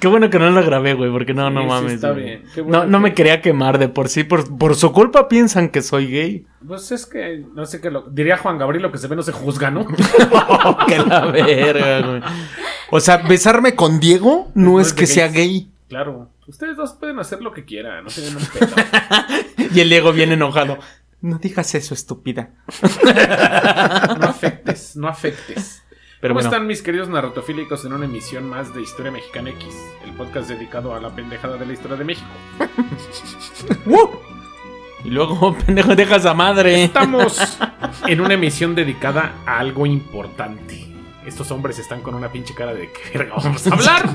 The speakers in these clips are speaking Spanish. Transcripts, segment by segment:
Qué bueno que no lo grabé, güey, porque no, no Sí, sí, mames. está güey. bien. Qué bueno no, no que- me quería quemar de por sí. Por, por su culpa piensan que soy gay. Pues es que, no sé qué lo. Diría Juan Gabriel, lo que se ve no se juzga, ¿no? que la verga, güey. O sea, besarme con Diego no, No es es que sea gay. Claro. Ustedes dos pueden hacer lo que quieran, no un pedo. Y el Diego viene enojado. No digas eso, estúpida. No afectes, no afectes. Pero ¿Cómo bueno. están mis queridos narratofílicos en una emisión más de Historia Mexicana X? El podcast dedicado a la pendejada de la historia de México. ¡Uh! Y luego, pendejo, dejas a madre. Estamos en una emisión dedicada a algo importante. Estos hombres están con una pinche cara de qué verga vamos a hablar.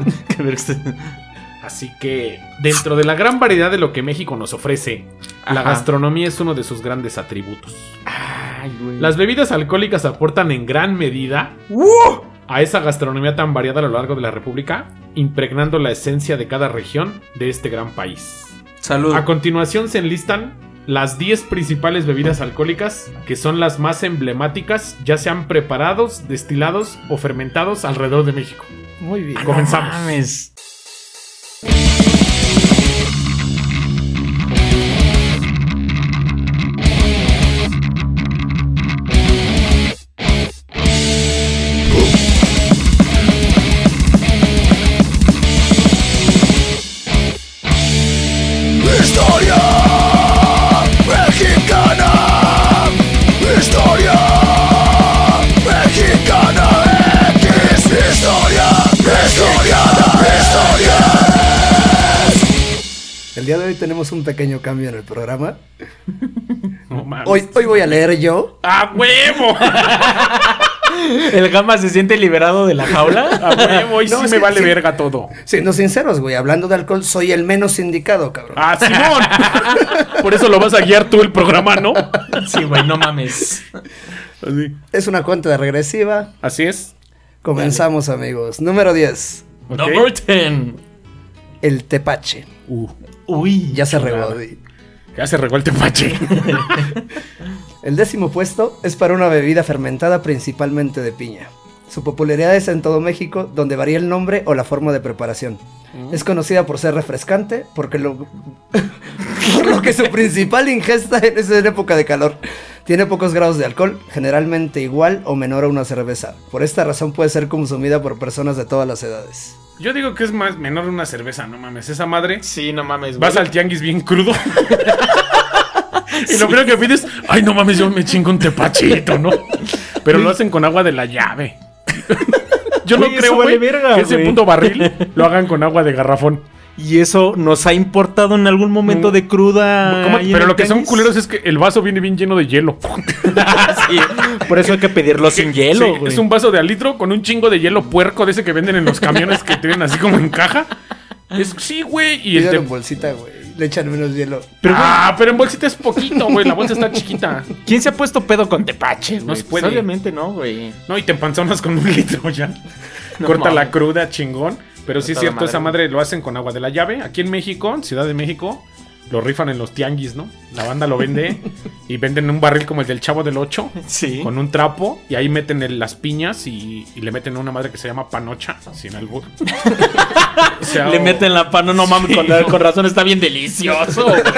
Así que, dentro de la gran variedad de lo que México nos ofrece, la gastronomía es uno de sus grandes atributos. Ay, güey. Las bebidas alcohólicas aportan en gran medida a esa gastronomía tan variada a lo largo de la República, impregnando la esencia de cada región de este gran país. Salud. A continuación se enlistan las 10 principales bebidas alcohólicas, que son las más emblemáticas, ya sean preparados, destilados o fermentados alrededor de México. Muy bien. comenzamos. No mames. Historia El día de hoy tenemos un pequeño cambio en el programa. No mames. Hoy, hoy voy a leer yo. ¡A huevo! El gama se siente liberado de la jaula. ¡A huevo! Hoy No, sí me vale sí. verga todo. Siendo sinceros, güey, hablando de alcohol, soy el menos indicado, cabrón. ¡Ah, Simón! Por eso lo vas a guiar tú el programa, ¿no? Sí, güey, no mames. Así. Es una cuenta regresiva. Así es. Comenzamos, amigos. Número 10. Ok. Number 10. El tepache. Uy. Ya se regó. Ya se regó el tepache. El décimo puesto es para una bebida fermentada principalmente de piña. Su popularidad es en todo México, donde varía el nombre o la forma de preparación. Es conocida por ser refrescante, porque lo, por lo que su principal ingesta es en época de calor. Tiene pocos grados de alcohol, generalmente igual o menor a una cerveza. Por esta razón puede ser consumida por personas de todas las edades. Yo digo que es más menor una cerveza, no mames. Esa madre. Sí, no mames. Vas al tianguis bien crudo. y lo primero que pides, ay, no mames, yo me chingo un tepachito, ¿no? Pero lo hacen con agua de la llave. Yo no Güey, creo, güey, verga, que ese puto barril lo hagan con agua de garrafón. Y eso nos ha importado en algún momento de cruda. Pero lo que son culeros es que el vaso viene bien lleno de hielo. Sí, por eso hay que pedirlo sin hielo, Sí, güey. es un vaso de al litro con un chingo de hielo puerco de ese que venden en los camiones que tienen así como en caja. Es, sí, güey. Y el Pídelo te- en bolsita, güey. Le echan menos hielo. Pero, ah, pero en bolsita es poquito, güey. La bolsa está chiquita. ¿quién se ha puesto pedo con tepache? No güey? se Pues puede. obviamente no, güey. No, y te empanzonas con un litro ya. No Corta la cruda, chingón. Pero sí es cierto, madre, esa madre lo hacen con agua de la llave. Aquí en México, en Ciudad de México, lo rifan en los tianguis, ¿no? La banda lo vende y venden un barril como el del Chavo del 8 Sí. con un trapo y ahí meten el- las piñas y, y le meten una madre que se llama panocha, sin albur. O sea, Le o- meten la pan, no mames, Sí, con, no. con razón está bien delicioso, güey.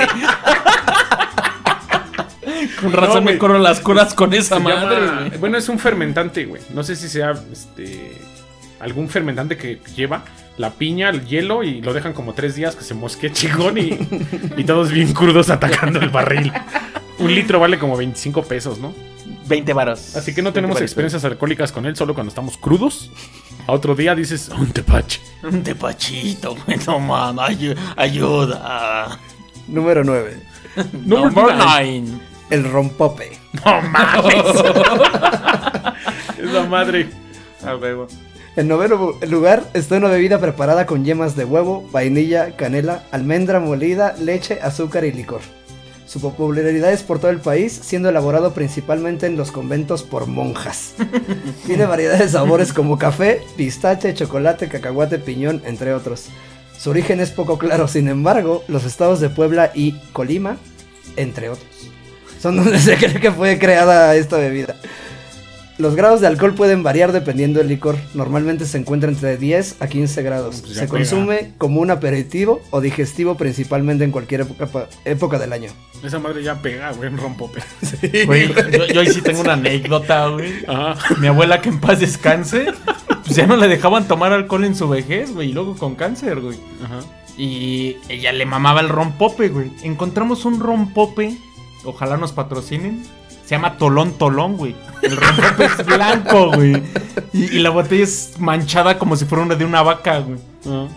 con razón me corro las curas con esa madre, llama-. Bueno, es un fermentante, güey. No sé si sea este algún fermentante que lleva la piña, el hielo y lo dejan como tres días que se mosque chingón y, y todos bien crudos atacando el barril. Un litro vale como 25 pesos, ¿no? 20 varos. Así que no tenemos experiencias alcohólicas con él solo cuando estamos crudos. A otro día dices, un tepache. Un tepachito, güey, no mames, ayu- ayuda. Número 9. Number Number nine. 9. El rompope. No mames. Esa madre. En noveno lugar está una bebida preparada con yemas de huevo, vainilla, canela, almendra molida, leche, azúcar y licor. Su popularidad es por todo el país, siendo elaborado principalmente en los conventos por monjas. Tiene variedad de sabores como café, pistache, chocolate, cacahuate, piñón, entre otros. Su origen es poco claro, sin embargo, los estados de Puebla y Colima, entre otros, son donde se cree que fue creada esta bebida. Los grados de alcohol pueden variar dependiendo del licor. Normalmente se encuentra entre 10 a 15 grados. Pues se pega. consume como un aperitivo o digestivo principalmente en cualquier época, época del año. Esa madre ya pega, güey, en rompope. Güey, yo, yo ahí sí tengo una anécdota, güey. Ajá. Mi abuela que en paz descanse, pues ya no le dejaban tomar alcohol en su vejez, güey, y luego con cáncer, güey. Ajá. Y ella le mamaba el rompope, güey. Encontramos un rompope, ojalá nos patrocinen. Se llama Tolón Tolón, güey. El rompope es blanco, güey. Y, y la botella es manchada como si fuera una de una vaca, güey.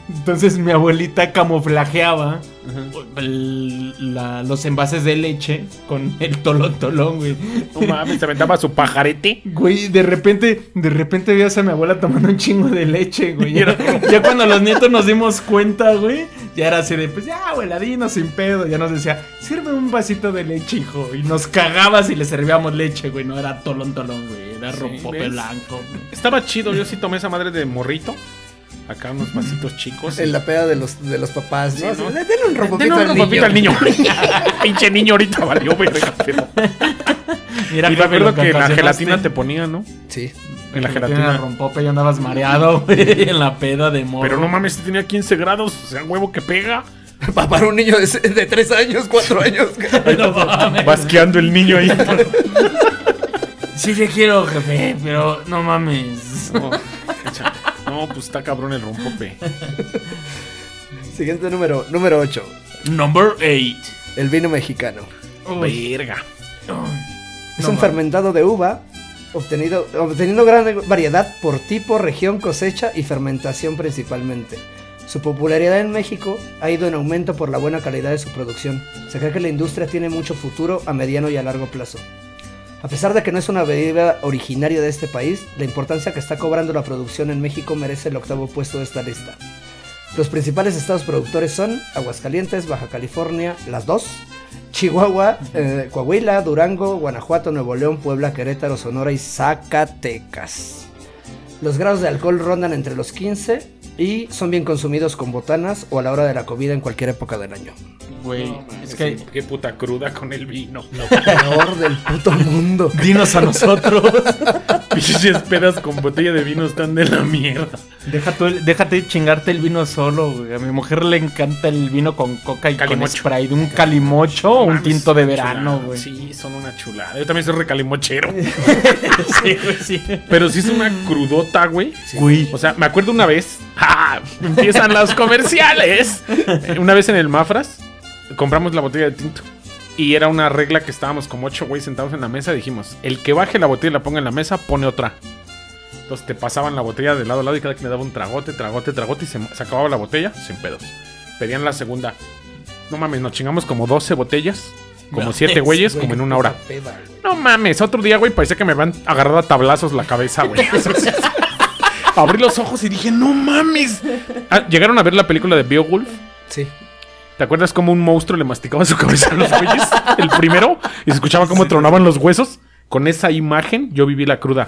Entonces mi abuelita camuflajeaba Ajá. el- la- los envases de leche con el Tolón Tolón, güey. No mames, se aventaba su pajarete. Güey, de repente, de repente veías a mi abuela tomando un chingo de leche, güey. Ya, ya cuando los nietos nos dimos cuenta, güey, ya era así de, pues ya, abuela, dinos sin pedo. Ya nos decía, sirve un vasito de leche, hijo. Y nos cagaba si le servíamos leche, güey. No era tolón, tolón, güey. Era Sí, rompope ¿ves? blanco. Estaba chido, yo sí tomé esa madre de morrito. Acá unos vasitos chicos. En la peda de los, de los papás, ¿no? Sí, ¿no? "Denle un rompopito al un niño". rompopito al niño. Pinche niño ahorita valió, verga, pero- Mira, Y me acuerdo que la gelatina te ponía, ¿no? Sí. En la Gelatina rompope y andabas mareado, güey, en la peda de morro. Pero no mames, este tenía 15 grados. O sea, huevo que pega. Para un niño de, de 3 años, 4 años. No mames. Basqueando el niño ahí. Sí, le quiero, jefe, pero no mames. No. No, pues está cabrón el rompope. Siguiente número, número 8. Number 8. El vino mexicano. Verga. Es No un fermentado de uva obtenido, obteniendo gran variedad por tipo, región, cosecha y fermentación principalmente. Su popularidad en México ha ido en aumento por la buena calidad de su producción. Se cree que la industria tiene mucho futuro a mediano y a largo plazo. A pesar de que no es una bebida originaria de este país, la importancia que está cobrando la producción en México merece el octavo puesto de esta lista. Los principales estados productores son Aguascalientes, Baja California, las dos, Chihuahua, eh, Coahuila, Durango, Guanajuato, Nuevo León, Puebla, Querétaro, Sonora y Zacatecas. Los grados de alcohol rondan entre los 15 y son bien consumidos con botanas o a la hora de la comida en cualquier época del año. Güey, es que Qué puta cruda con el vino. Peor del puto mundo. dinos a nosotros. Pinches pedas con botella de vino están de la mierda. Deja tú el- déjate chingarte el vino solo, güey. A mi mujer le encanta el vino con coca y Calimocho. con Sprite. Un calimocho o un tinto de verano, güey. Sí, son una chulada. Yo también soy recalimochero. sí, güey, sí. Pero sí es una crudota, güey. Güey. O sea, me acuerdo una vez. ¡Ja! Empiezan los comerciales. Una vez en el Mafras compramos la botella de tinto. Y era una regla que estábamos como ocho güey sentados en la mesa. Dijimos: el que baje la botella y la ponga en la mesa, pone otra. Entonces te pasaban la botella de lado a lado y cada quien le daba un tragote, tragote, tragote y se, se acababa la botella sin pedos. Pedían la segunda. No mames, nos chingamos como 12 botellas. Como No, 7 es, güeyes, Güey, como en una hora. peda. No mames, otro día, güey, parecía que me habían agarrado a tablazos la cabeza, güey. Abrí los ojos y dije, no mames. Ah, ¿Llegaron a ver la película de Beowulf? Sí. ¿Te acuerdas cómo un monstruo le masticaba su cabeza a los güeyes? El primero. Y se escuchaba cómo tronaban los huesos. Con esa imagen yo viví la cruda.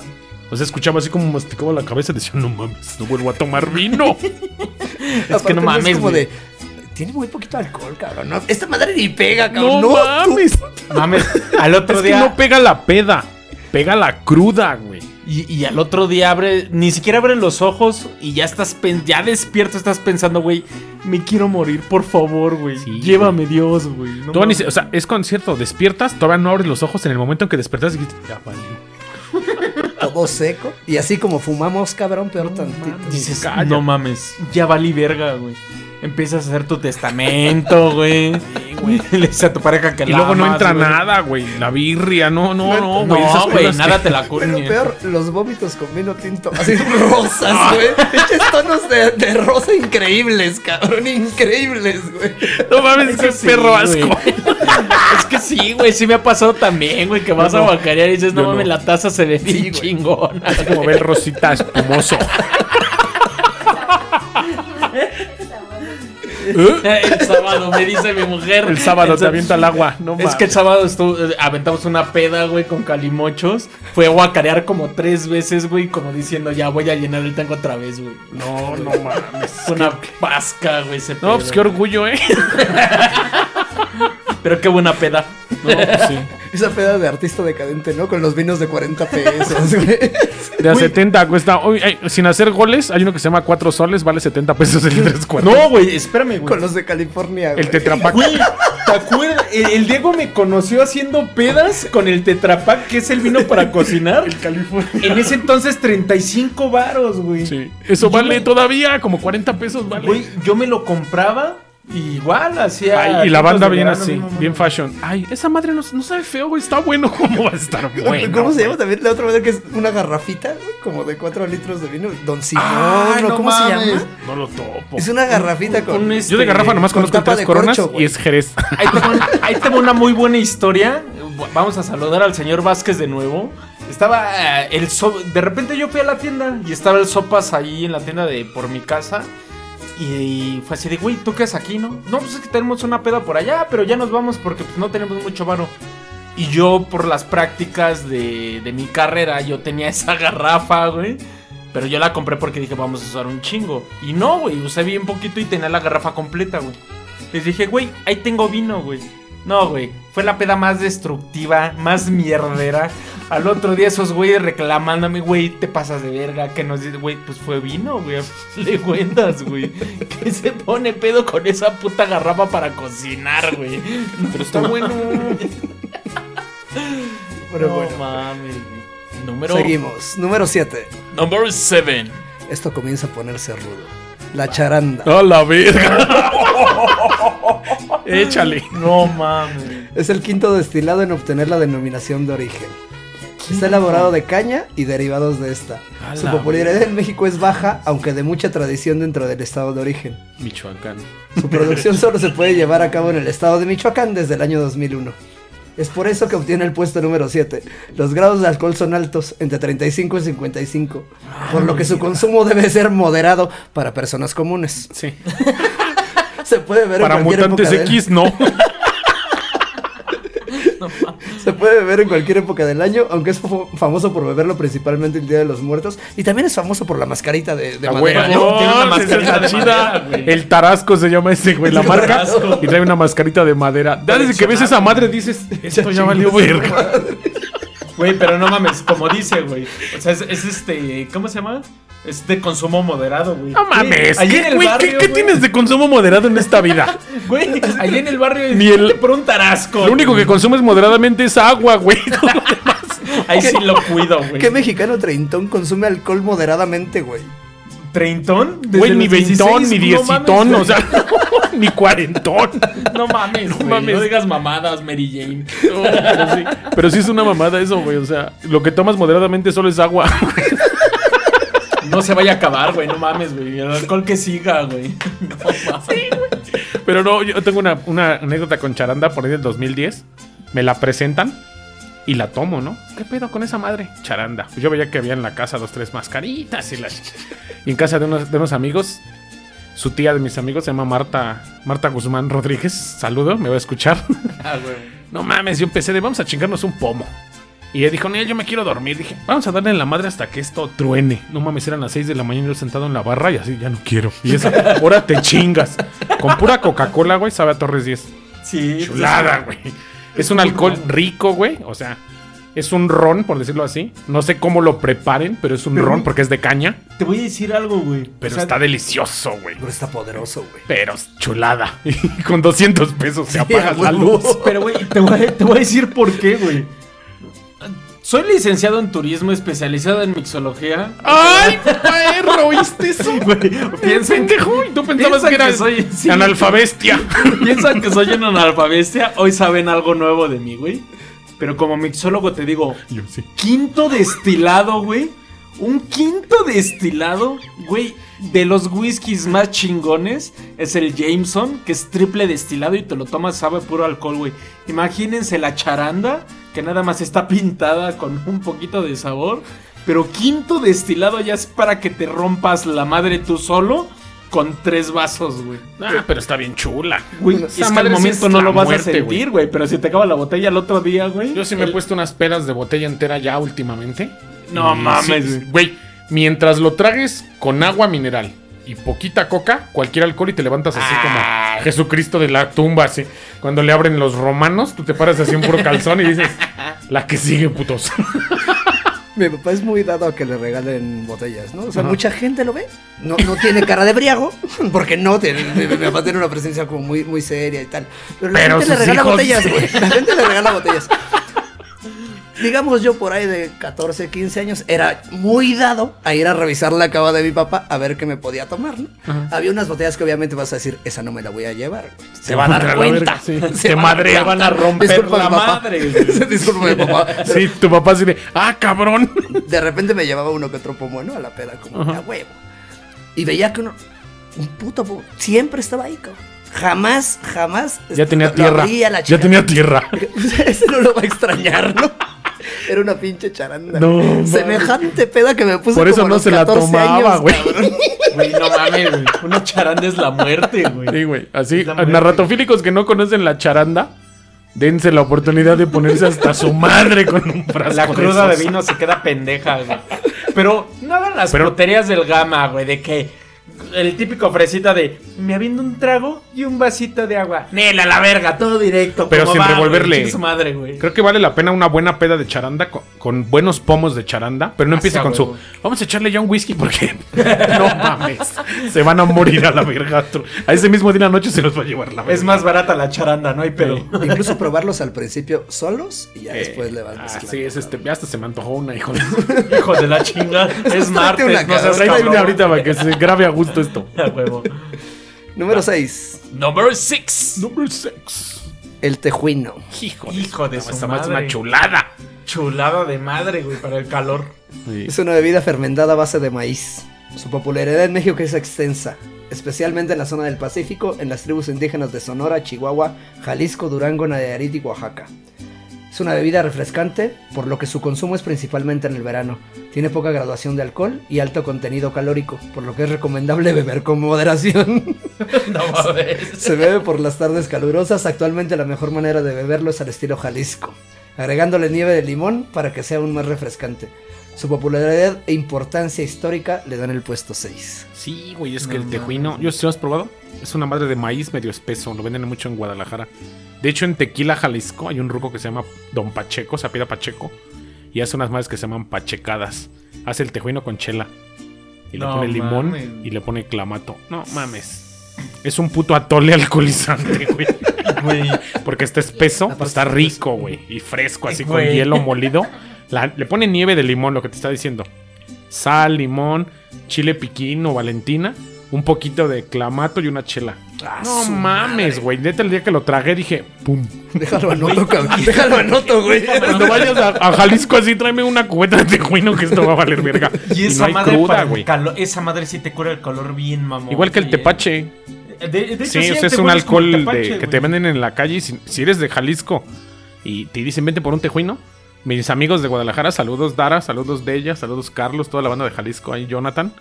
O sea, escuchaba así como masticaba la cabeza y decía, no mames, no vuelvo a tomar vino. Es que no mames, Es como de. Tiene muy poquito alcohol, cabrón. No, esta madre ni pega, cabrón. No, mames. Mames, al otro Es que día. no pega la peda. Pega la cruda, güey. Y, y al otro día abre, ni siquiera abre los ojos y ya estás, pen- ya despierto, estás pensando, güey, me quiero morir, por favor, güey. Sí, Llévame Dios, güey. No se- o sea, es concierto, despiertas, todavía no abres los ojos en el momento en que despertas y dijiste, ya valió. todo seco. Y así como fumamos, cabrón, peor tantito. Dices, Calla. no mames, ya valí verga, güey. Empiezas a hacer tu testamento, güey. Le dices a tu pareja que Y la luego no entra güey. nada, güey. La birria, no, no, no, güey. No, güey, nada que- te la Pero curne. peor, los vómitos con vino tinto. Así rosas, güey. Pinches tonos de, de rosa increíbles, cabrón. Increíbles, güey. No mames, Es que qué sí, perro güey. asco. Es que sí, güey, sí me ha pasado también, güey, que vas a guacarear y dices, no mames, no. la taza se ve Sí, bien güey. chingona. Es como ver rosita espumoso. El sábado, me dice mi mujer. El sábado te avienta al agua. No Es que el sábado estuvo, eh, aventamos una peda, güey, con calimochos. Fue a guacarear como tres veces, güey, como diciendo, ya voy a llenar el tanque otra vez, güey. No, no mames. Fue una pasca, güey, ese No, pedo. pues qué orgullo, ¿eh? Pero qué buena peda. No, pues sí. Esa peda de artista decadente, ¿no? Con los vinos de 40 pesos, güey. De a 70 cuesta. uy, ay, sin hacer goles, hay uno que se llama 4 soles, vale 70 pesos el 3 cuartos. No, güey, espérame, güey. Con los de California, güey. El tetrapack. Güey, ¿te acuerdas? El, el Diego me conoció haciendo pedas con el Tetrapack, que es el vino para cocinar. El California. En ese entonces 35 varos, güey. Sí. Eso Yo vale me- todavía como 40 pesos, vale. Güey, yo me lo compraba y igual hacía. Ay, y la banda bien así, bien fashion. Ay, esa madre no, no sabe feo, güey. Está bueno. ¿Cómo va a estar bueno? ¿Cómo se llama también la otra vez que es una garrafita, güey? Como de 4 litros de vino. Don Simón, Ay, ¿no? ¿Cómo se llama? No lo topo. Es una garrafita con. un este- Yo de garrafa nomás con conozco tres de coronas corcho, y es Jerez. Ahí tengo, ahí tengo una muy buena historia. Vamos a saludar al señor Vázquez de nuevo. Estaba eh, el so- de repente yo fui a la tienda y estaba el sopas ahí en la tienda de por mi casa. Y fue así de, güey, ¿tú qué aquí, no? No, pues es que tenemos una peda por allá, pero ya nos vamos porque pues, no tenemos mucho varo. Y yo, por las prácticas de, de mi carrera, yo tenía esa garrafa, güey. Pero yo la compré porque dije, vamos a usar un chingo. Y no, güey, usé bien poquito y tenía la garrafa completa, güey. Les dije, güey, ahí tengo vino, güey. No, güey, fue la peda más destructiva, más mierdera. Al otro día esos güeyes reclamándome, güey, te pasas de verga, que nos dice, güey, pues fue vino, güey, le cuentas, güey. Que se pone pedo con esa puta garrafa para cocinar, güey. Pero está bueno. Pero no bueno. mames, güey. Número Seguimos. Número 7. Number 7. Esto comienza a ponerse rudo. La charanda. A la verga. Échale. No mames. Es el quinto destilado en obtener la denominación de origen. Está elaborado de caña y derivados de esta. A Su la popularidad en México es baja, aunque de mucha tradición dentro del estado de origen. Michoacán. Su producción solo se puede llevar a cabo en el estado de Michoacán desde el año 2001. Es por eso que obtiene el puesto número 7. Los grados de alcohol son altos, entre 35 y 55, por lo que su consumo debe ser moderado para personas comunes. Sí. Se puede ver Para en mutantes X, no. Se puede beber en cualquier época del año, aunque es famo- famoso por beberlo principalmente el Día de los Muertos. Y también es famoso por la mascarita de, de Ah, madera. güey, ¿no? Tiene una mascarita de chida. madera, güey. El Tarasco se llama ese, güey, la marca. Y trae una mascarita de madera. Ya desde que ves esa madre dices, esto ya valió verga. Güey, pero no mames, como dice, güey. O sea, es, es este. ¿Cómo se llama? Es de consumo moderado, güey. No mames. En ¿Qué, el güey, barrio. ¿qué, qué güey, tienes de consumo moderado en esta vida? Güey, allí en el barrio. Ni el- por un tarasco. Lo único que consumes moderadamente es agua, güey. Todo lo demás. Ahí sí lo cuido, güey. ¿Qué mexicano treintón consume alcohol moderadamente, güey? ¿Treintón? Güey, ni veintón, 16, ni no diecitón, mames, o sea, ni cuarentón. No mames, no mames. No digas mamadas, Mary Jane. No, pero, sí, pero sí es una mamada eso, güey. O sea, lo que tomas moderadamente solo es agua. No se vaya a acabar, güey. No mames, güey. El alcohol que siga, güey. No mames. Pero no, yo tengo una, una anécdota con charanda por ahí del 2010. Me la presentan y la tomo, ¿no? ¿Qué pedo con esa madre? Charanda. Pues yo veía que había en la casa dos, tres mascaritas y las... Y en casa de unos, de unos amigos, su tía de mis amigos se llama Marta, Marta Guzmán Rodríguez. Saludo, me va a escuchar. Ah, güey. No mames, yo empecé de vamos a chingarnos un pomo. Y ella dijo, Niel, yo me quiero dormir. Dije, vamos a darle en la madre hasta que esto truene. No mames, eran las 6 de la mañana yo sentado en la barra y así, ya no quiero. Y esa, ahora te chingas. Con pura Coca-Cola, güey, sabe a Torres 10. Sí. Chulada, güey. Es un alcohol rico, güey. O sea, es un ron, por decirlo así. No sé cómo lo preparen, pero es un ron porque es de caña. Te voy a decir algo, güey. Pero O sea, está delicioso, güey. Pero está poderoso, güey. Pero es chulada. Y con 200 pesos se Sí, apaga la luz. Pero, güey, te voy a decir por qué, güey. Soy licenciado en turismo, especializado en mixología. ¡Ay, perro! ¿Oíste eso? Güey, piensan que, tú pensabas que soy- sí. analfabestia. piensan que soy un analfabestia. Hoy saben algo nuevo de mí, güey. Pero como mixólogo te digo, Yo sí. quinto destilado, güey. Un quinto destilado, güey, de los whiskies más chingones es el Jameson, que es triple destilado y te lo tomas, sabe a puro alcohol, güey. Imagínense la charanda, que nada más está pintada con un poquito de sabor. Pero quinto destilado ya es para que te rompas la madre tú solo con tres vasos, güey. Ah, pero está bien chula. Güey, es que al momento no lo vas muerte, a sentir, güey. Pero si te acaba la botella el otro día, güey. Yo sí me he puesto unas pedas de botella entera ya últimamente. No mames, sí, güey. Mientras lo tragues con agua mineral y poquita coca, cualquier alcohol y te levantas así como Jesucristo de la tumba, así. Cuando le abren los romanos, tú te paras así en puro calzón y dices, la que sigue, putos. Mi papá es muy dado a que le regalen botellas, ¿no? O sea, Ajá. mucha gente lo ve. No, no tiene cara de briago, porque no, tiene, mi, mi papá tiene una presencia como muy, muy seria y tal. Pero la Pero gente le regala hijos botellas, güey. La gente le regala botellas. Digamos yo por ahí de 14, 15 años, era muy dado a ir a revisar la cava de mi papá a ver qué me podía tomar, ¿no? Había unas botellas que obviamente vas a decir, esa no me la voy a llevar. Se, va a dar cuenta. verga, sí. Se Te va a dar madrean, cuenta. van a romper Discúlpame, la madre, güey. Discúlpame, papá. Sí, tu papá así de, ah, cabrón. De repente me llevaba uno que otro pomo, ¿no? A la peda, como a huevo. Y veía que uno, un puto pomo, siempre estaba ahí, cabrón. Jamás, jamás. Ya tenía tierra. la Ya tenía tierra. Ese no lo va a extrañar, ¿no? Era una pinche charanda. No. Semejante peda que me puse Por eso como no los se la 14 tomaba, años, güey. cabrón. Güey, no mames, güey. Una charanda es la muerte, güey. Sí, güey. Así, Es la a muerte. narratofílicos que no conocen la charanda, dense la oportunidad de ponerse hasta su madre con un frasco. La cruda de esos. vino se queda pendeja, güey. Pero no hagan las Pero- puterías del gama, güey, de que el típico fresita de me habiendo un trago y un vasito de agua. Nela, la verga, todo directo. Pero sin va, revolverle. chingue su madre, güey. Creo que vale la pena una buena peda de charanda con, con buenos pomos de charanda, pero no Ah, empiece con a su vamos a echarle ya un whisky porque no mames, se van a morir a la verga. A ese mismo día de la noche se los va a llevar la verga. Es más barata la charanda, no hay pedo. Incluso probarlos al principio solos y ya Eh, después le vas ah, mezclando. sí, es este, ya hasta se me antojó una, hijo de... Hijo de la chinga. Es martes, una no seas una ahorita para que se grabe a gusto esto. A huevo. Número 6. Number 6. Number 6. El tejuino. Hijo, Hijo de su madre es una chulada. Chulada de madre, güey, para el calor. Es una bebida fermentada a base de maíz. Su popularidad en México es extensa, especialmente en la zona del Pacífico, en las tribus indígenas de Sonora, Chihuahua, Jalisco, Durango, Nayarit y Oaxaca. Es una bebida refrescante, por lo que su consumo es principalmente en el verano. Tiene poca graduación de alcohol y alto contenido calórico, por lo que es recomendable beber con moderación. No mames. Se bebe por las tardes calurosas. Actualmente la mejor manera de beberlo es al estilo Jalisco, agregándole nieve de limón para que sea aún más refrescante. Su popularidad e importancia histórica le dan el puesto 6. Sí, güey, es que No el tejuino. ¿yo sí lo has probado? Es una madre de maíz medio espeso, lo venden mucho en Guadalajara. De hecho, en Tequila, Jalisco, hay un ruco que se llama Don Pacheco, se apida Pacheco, y hace unas madres que se llaman pachecadas. Hace el tejuino con chela. Y le No pone limón mames. y le pone clamato. No mames. Es un puto atole alcoholizante, güey. Güey. Porque está espeso, está rico, güey. Y fresco, así con hielo molido. La- le pone nieve de limón, lo que te está diciendo. Sal, limón, chile piquín o valentina. Un poquito de clamato y una chela. no mames, güey. Neta, el día que lo tragué dije, pum. Déjalo anoto, cabrón. Déjalo anoto, güey. Cuando vayas a, a Jalisco así, tráeme una cubeta de tejuino que esto va a valer verga. Y Y, esa no hay madre cruda, güey. esa madre sí te cura el calor bien, mamón. Igual que el Sí, tepache. Eh. De, de hecho, Sí, o sea, el es un alcohol de- que te venden en la calle. y Si, si eres de Jalisco y te dicen vente por un tejuino, mis amigos de Guadalajara, saludos Dara, saludos de ella, saludos Carlos, toda la banda de Jalisco, ahí Jonathan.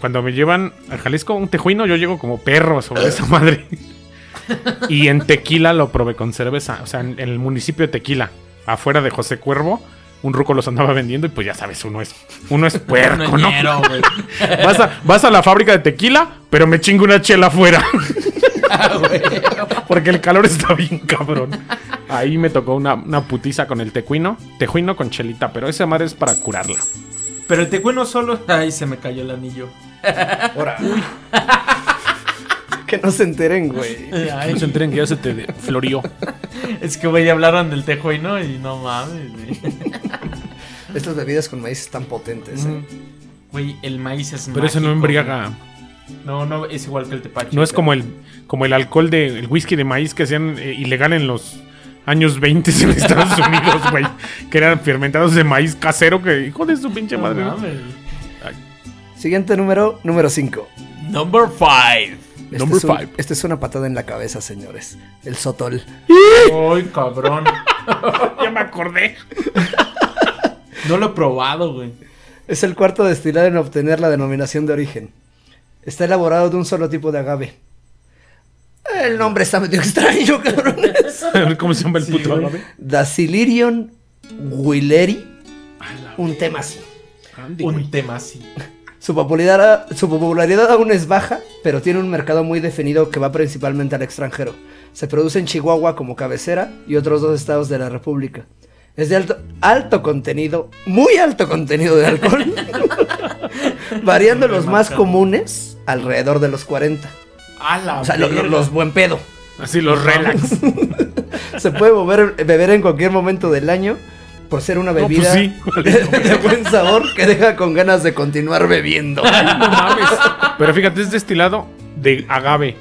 Cuando me llevan a Jalisco un tejuino, yo llego como perro sobre esa madre. y en Tequila lo probé con cerveza, o sea, en, en el municipio de Tequila, afuera de José Cuervo. Un ruco los andaba vendiendo y pues ya sabes, uno es, uno es puerco, Un ¿no? ñero, güey. Vas a, vas a la fábrica de tequila, pero me chingo una chela afuera. Ah. Porque el calor está bien cabrón. Ahí me tocó una, una putiza con el tejuino. Tejuino con chelita, pero esa madre es para curarla. Pero el tejuino solo. Ay, se me cayó el anillo. Ahora. Que no se enteren, güey. Ay, No se enteren que ya se te florió. es que, güey, hablaron del tejuino y no mames, güey. Estas bebidas con maíz están potentes, eh. Güey, el maíz es Pero ese no mágico, embriaga. No, no, es igual que el tepache. No es como el, como el alcohol de el whisky de maíz que hacían eh, ilegal en los años 20 en Estados Unidos, güey. Que eran fermentados de maíz casero que, hijo de su pinche No madre. ¿no? Siguiente número, número 5. Number 5. Este, Number es un- five. este es una patada en la cabeza, señores. El sotol. Ay, cabrón. Ya me acordé. No lo he probado, güey. Es el cuarto destilado en obtener la denominación de origen. Está elaborado de un solo tipo de agave. El nombre está medio extraño, cabrones. A ver cómo se llama el Sí, puto agave. Dacilirion Willeri. Un tema así. Andy. Un tema así. Su popularidad, su popularidad aún es baja, pero tiene un mercado muy definido que va principalmente al extranjero. Se produce en Chihuahua como cabecera y otros dos estados de la República. Es de alto, alto contenido, muy alto contenido de alcohol, variando los más comunes alrededor de los 40. A la O sea, lo- lo- verga. los buen pedo. Así los relax. Se puede beber, beber en cualquier momento del año por ser una No, pues bebida sí. de buen sabor que deja con ganas de continuar bebiendo. No mames. Pero fíjate, es destilado de agave.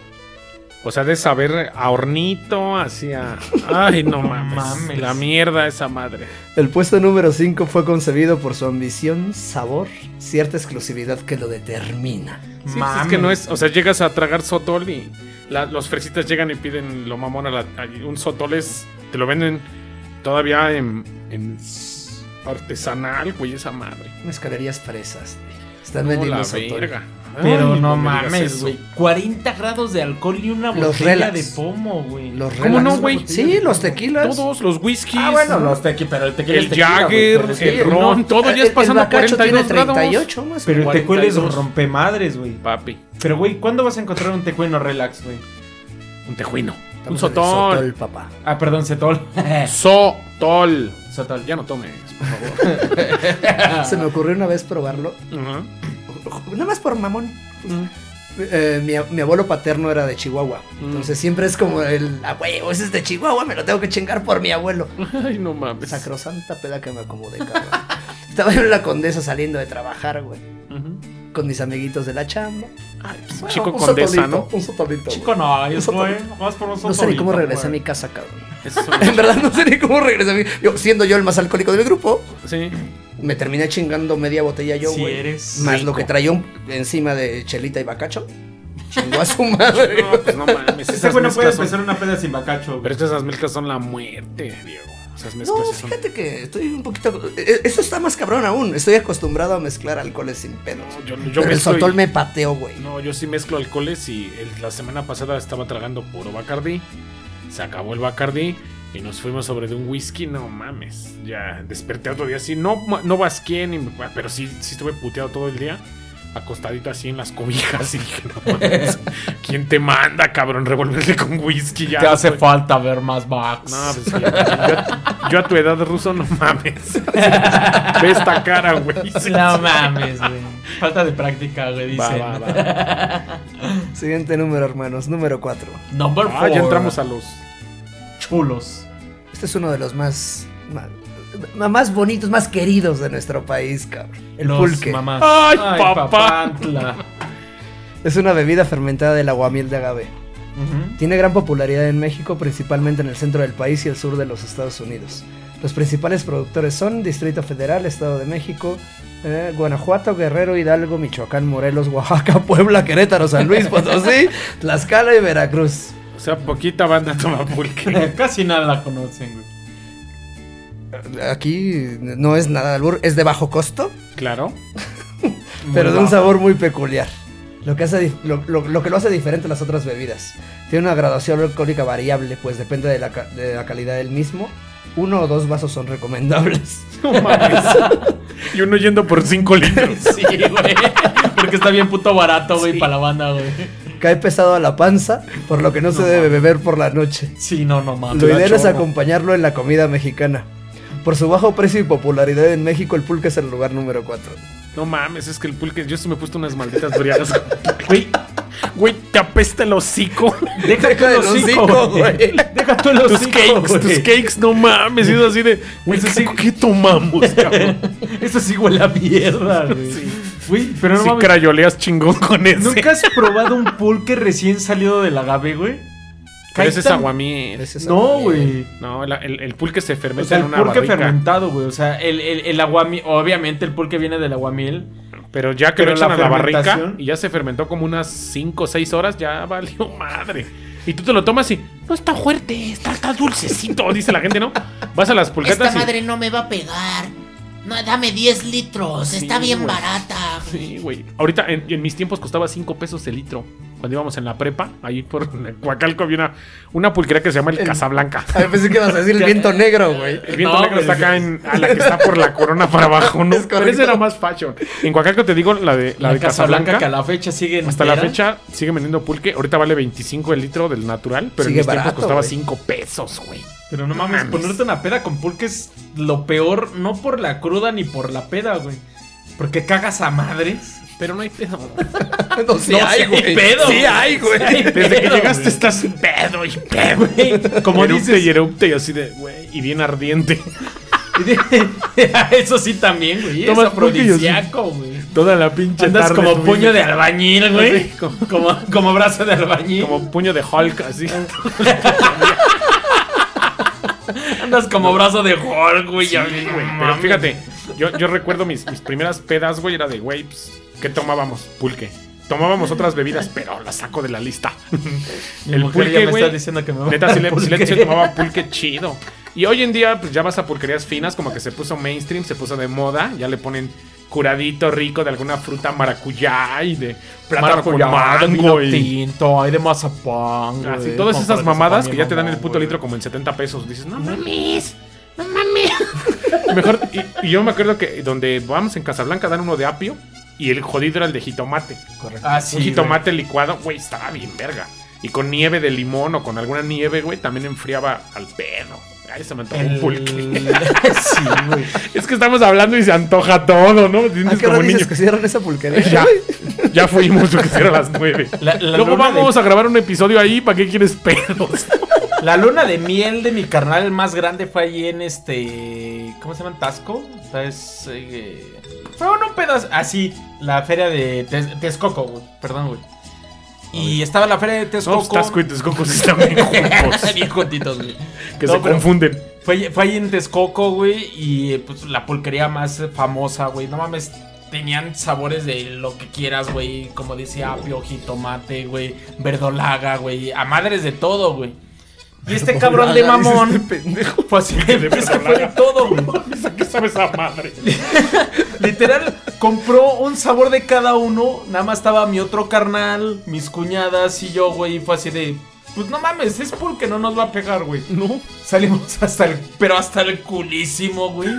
O sea, de saber a hornito, hacia. Ay, no mames. mames. La mierda esa madre. El puesto número 5 fue concebido por su ambición, sabor, cierta exclusividad que lo determina. Sí, pues Mames. es que no es. O sea, llegas a tragar sotol y la- los fresitas llegan y piden lo mamón a la. a- un sotol es. Te lo venden todavía en. en artesanal, güey, esa madre. Mezcalerías fresas. güey. Están No, vendiendo verga. Pero Ay, no mames, güey. 40 grados de alcohol y una Los botella relax. de pomo, güey. Los ¿Cómo relax. no, güey? Sí, los tequilas. Todos, los whiskies. Ah, bueno, los tequilas, pero el tequila El Jagger, güey, pero es el ron, no. todo ya El- es el pasando bacacho 42 tiene grados. 38 más. Pero el tecuel es 42. rompemadres, güey. Papi, Pero, güey, ¿cuándo vas a encontrar un tecueno relax, güey? un tejuino. Un sotol. Sotol, papá. Ah, perdón, Cetol. Sotol. Sotol. Ya no tomes, por favor. Se me ocurrió una vez probarlo. Nada más por mamón. Eh, mi, mi abuelo paterno era de Chihuahua. Mm. Entonces siempre es como el, ah, güey, ese es de Chihuahua, me lo tengo que chingar por mi abuelo. Ay, no mames. Sacrosanta peda que me acomodé, cabrón. Estaba yo en la condesa saliendo de trabajar, güey. Con mis amiguitos de la chamba. Ay, pues, Bueno, chico un condesa, sotolito, ¿no? Un sotolito. Chico, no, güey. sotol- Vas por un No sé ni cómo sotolito, regresé a mi casa, cabrón. Eso En verdad no sé ni cómo regresé a mi... Yo, siendo yo el más alcohólico del grupo, Sí. me terminé chingando media botella yo, Si güey. eres Más rico. lo que traía un- encima de chelita y bacacho. Chingó a su madre. No, pues no mames. Ese güey no puede empezar una peda sin bacacho, güey. Pero es que esas mezclas son la muerte, Diego. Esas No, son. fíjate que estoy un poquito. eh, Eso está más cabrón aún. Estoy acostumbrado a mezclar alcoholes sin pedos. Yo, yo Pero el y- sotol me pateó, güey. No, yo sí mezclo alcoholes y el- la semana pasada estaba tragando puro Bacardi. Se acabó el Bacardi y nos fuimos sobre de un whisky. No mames. Ya desperté otro día así. No, no vasqué ni. Pero sí, sí estuve puteado todo el día. Acostadito así en las cobijas y dije, no mames. ¿Quién te manda, cabrón? Revolverle con whisky ya. Te hace falta ver más backs. No, pues sí, yo, yo a tu edad ruso no mames. Ve esta cara, güey. No mames, güey. Falta de práctica, güey, dice. Va, va, va. Siguiente número, hermanos. Número 4. Number Ah, four. ya entramos a los. chulos. Este es uno de los más. Más, más bonitos, más queridos de nuestro país, cabrón. El Los pulque. mamás. Ay, papá. papantla. Es una bebida fermentada del aguamiel de agave. Tiene gran popularidad en México, principalmente en el centro del país y el sur de los Estados Unidos. Los principales productores son Distrito Federal, Estado de México, eh, Guanajuato, Guerrero, Hidalgo, Michoacán, Morelos, Oaxaca, Puebla, Querétaro, San Luis, Potosí, Tlaxcala y Veracruz. O sea, poquita banda toma pulque. Casi nada la conocen, güey. Aquí no es nada albur, es de bajo costo, Claro. pero de un sabor muy peculiar. Lo que, hace, lo, lo- lo que lo hace diferente a las otras bebidas. Tiene una graduación alcohólica variable, pues depende de la, ca- de la calidad del mismo. Uno o dos vasos son recomendables. No mames. y uno yendo por 5 litros. Sí, güey. Porque está bien puto barato, güey, Sí. para la banda, güey. Cae pesado a la panza, por lo que no, se debe beber por la noche. Sí, no, no mames. Lo ideal es acompañarlo en la comida mexicana. Por su bajo precio y popularidad en México, el pulque es el lugar número 4. No mames, es que el pulque. Yo sí me he puesto unas malditas briagas. Güey, güey, te apesta el hocico. Deja Deja el hocico, güey. Deja tu el Tus hocico, cakes, güey. tus cakes, no mames. Es así de. Güey, Eso. ¿qué tomamos, cabrón? Eso sí huele a mierda, güey. Sí. Güey, pero no sí, mames. crayoleas chingón con ese. ¿Nunca has probado un pulque recién salido del agave, güey? Pero ese es aguamiel. Ese es No, güey. No, el, el- el pulque se O fermenta sea, en el una pulque barrica. fermentado, güey. O sea, el, el, el aguamiel. Obviamente, el pulque viene del aguamiel. Pero ya que Pero lo echan la a la barrica y ya se fermentó como unas 5 o 6 horas, ya valió madre. Y tú te lo tomas y no está fuerte, está, está dulcecito, dice la gente, ¿no? Vas a las pulquetas Esta y. madre no me va a pegar. No, dame 10 litros. Sí, Está bien barata. Sí, güey. Ahorita en, en mis tiempos costaba 5 pesos el litro. Cuando íbamos en la prepa, ahí por Coacalco había una, una pulquería que se llama el, El- Casablanca. A ver, pensé que ibas a decir el viento negro, güey. El viento No, negro está güey. acá en a la que está por la corona para abajo, ¿no? Es Pero ese era más fashion. En Coacalco te digo la de la, La, de Casablanca, Casablanca. que a la fecha sigue Hasta la fecha sigue vendiendo pulque. Ahorita vale 25 el litro del natural, pero Sigue en mis tiempos barato, costaba güey. 5 pesos, güey. Pero no mames, mames. ponerte una peda con pulque es lo peor, no por la cruda ni por la peda, güey. Porque cagas a madres. Pero no hay pedo. No, sí No, hay, sí hay pedo, Sí hay, güey. Sí hay Desde que llegaste güey. estás pedo y pedo. Güey, como dices, y erupte y así de, güey, y bien ardiente. Eso sí también, güey. Es Tomas así. afrodisíaco, güey. Toda la pinche Andas tarde como puño de albañil, güey. Así, como- Como, como brazo de albañil. Como puño de Hulk, así. Andas como brazo de Hulk, güey. Sí. Pero fíjate, yo, yo recuerdo mis, mis primeras pedas, güey, era de, güey, pues, ¿qué tomábamos? Pulque. Tomábamos otras bebidas, pero las saco de la lista. El mujer ya pulque, me güey. está diciendo que me Neta, sí le, sí le- pulque. tomaba pulque chido. Y hoy en día, pues ya vas a pulquerías finas, como que se puso mainstream, se puso de moda. Ya le ponen curadito rico de alguna fruta maracuyá y de plátano con Maracuyá, de mango y tinto, hay de mazapán, así, güey, todas esas mamadas que ya te dan el puto litro como en 70 pesos. Dices, no mames, no mames. Mejor, y, y yo me acuerdo que donde vamos en Casablanca dan uno de apio y el jodido era el de jitomate. Ah, sí, un jitomate licuado, güey, estaba bien verga. Y con nieve de limón o con alguna nieve, güey, también enfriaba al pedo. Ay, se me antojó un pulque. Sí, güey. Es que estamos hablando y se antoja todo, ¿no? ¿A qué hora como dices niño. que cierran esa pulquería? Ya, ya fuimos porque era las nueve. La- la Luego vamos de- a grabar un episodio ahí, ¿para qué quieres pedos? La luna de miel de mi carnal más grande fue ahí en este. ¿Cómo se llama? Tasco. Es, eh, fue un pedazo. Así, la feria de Tes- Texcoco, güey. Perdón, güey. Y estaba la feria de No, Texcoco. Tasco y Texcoco sí están bien juntos. Bien juntitos, güey. Que No, se pero confunden. Fue, fue ahí en Texcoco, güey. Y eh, pues la pulquería más famosa, güey. No mames. Tenían sabores de lo que quieras, güey. Como decía, apio, jitomate, güey. Verdolaga, güey. A madres de todo, güey. Y este cabrón de mamón. Fue así. De es que fue de todo, güey. ¿A qué sabe esa madre? Literal, compró un sabor de cada uno. Nada más estaba mi otro carnal, mis cuñadas y yo, güey. Y fue así de. Pues no mames, es porque no nos va a pegar, güey. No. Salimos hasta el. Pero hasta el culísimo, güey.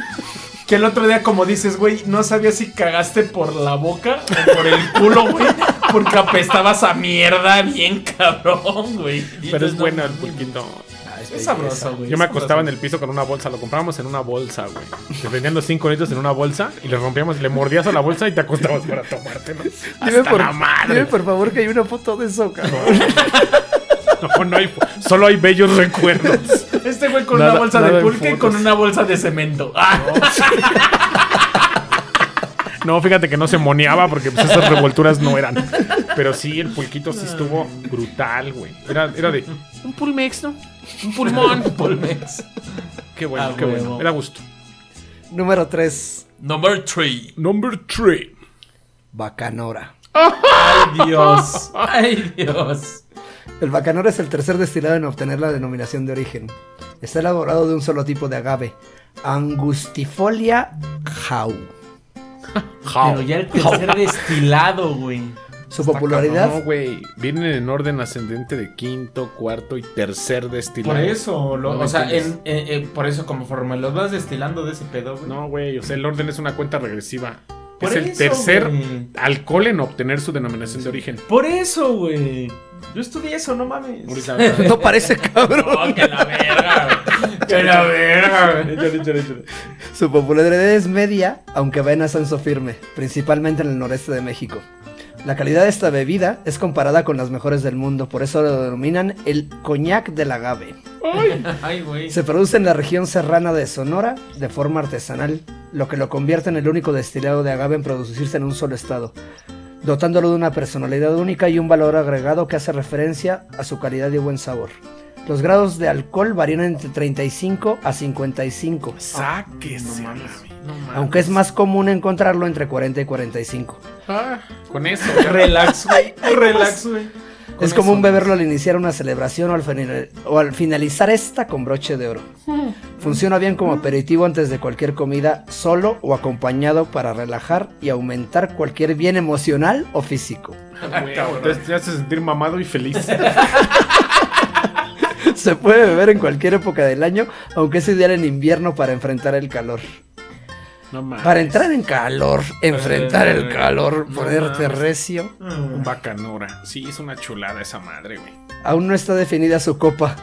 Que el otro día, como dices, güey, no sabía si cagaste por la boca o por el culo, güey. Porque apestabas a mierda bien cabrón, güey. Pero es bueno no, el pulquito. Es sabroso, güey. Yo me acostaba en el piso con una bolsa, lo comprábamos en una bolsa, güey. Te vendían los cinco litros en una bolsa y le rompíamos, le mordías a la bolsa y te acostabas para tomártelo. Dime Hasta por, la madre. dime por favor que hay una foto de eso, cabrón. No, no hay, solo hay bellos recuerdos. Este güey con Nada- una bolsa de pulque y con una bolsa de cemento. Ah. No, fíjate que no se moneaba porque pues, esas revolturas no eran. Pero sí, el pulquito sí estuvo brutal, güey. Era, era de un pulmex, ¿no? Un pulmón. Polmex. Qué bueno, Ah, qué bueno. da gusto. Número 3. Number 3. Number 3. Bacanora. Ay, Dios. Ay, Dios. El bacanora es el tercer destilado en obtener la denominación de origen. Está elaborado de un solo tipo de agave, Angustifolia jau. Pero ya el tercer destilado, güey. Su popularidad No, güey. Vienen en orden ascendente de quinto, cuarto y tercer destilado. Por eso, lo- No o sea, en, en- en- por eso, conforme los vas destilando de ese pedo, güey. No, güey. O sea, el orden es una cuenta regresiva. Por es el tercer alcohol en obtener su denominación de origen. Por eso, güey. Yo estudié eso, no mames. No parece cabrón. No, que la verga, la verga, güey. Échale, échale, échale. Su popularidad es media, aunque va en ascenso firme, principalmente en el noreste de México. La calidad de esta bebida es comparada con las mejores del mundo, por eso lo denominan el coñac del agave. Ay. Se produce en la región serrana de Sonora de forma artesanal, lo que lo convierte en el único destilado de agave en producirse en un solo estado, dotándolo de una personalidad única y un valor agregado que hace referencia a su calidad y buen sabor. Los grados de alcohol varían entre 35 a 55, Sáquese. No mames. No mames. aunque es más común encontrarlo entre 40 y 45. Ah, con eso. Relax, güey. Relax, güey. Con es común eso, beberlo al iniciar una celebración o al, final- o al finalizar esta con broche de oro. Funciona bien como aperitivo antes de cualquier comida, solo o acompañado para relajar y aumentar cualquier bien emocional o físico. Te, te hace sentir mamado y feliz. Se puede beber en cualquier época del año, aunque es ideal en invierno para enfrentar el calor. No mames. Para entrar en calor, enfrentar el calor, ponerte recio. Un bacanora. Sí, es una chulada esa madre, güey. Aún no está definida su copa,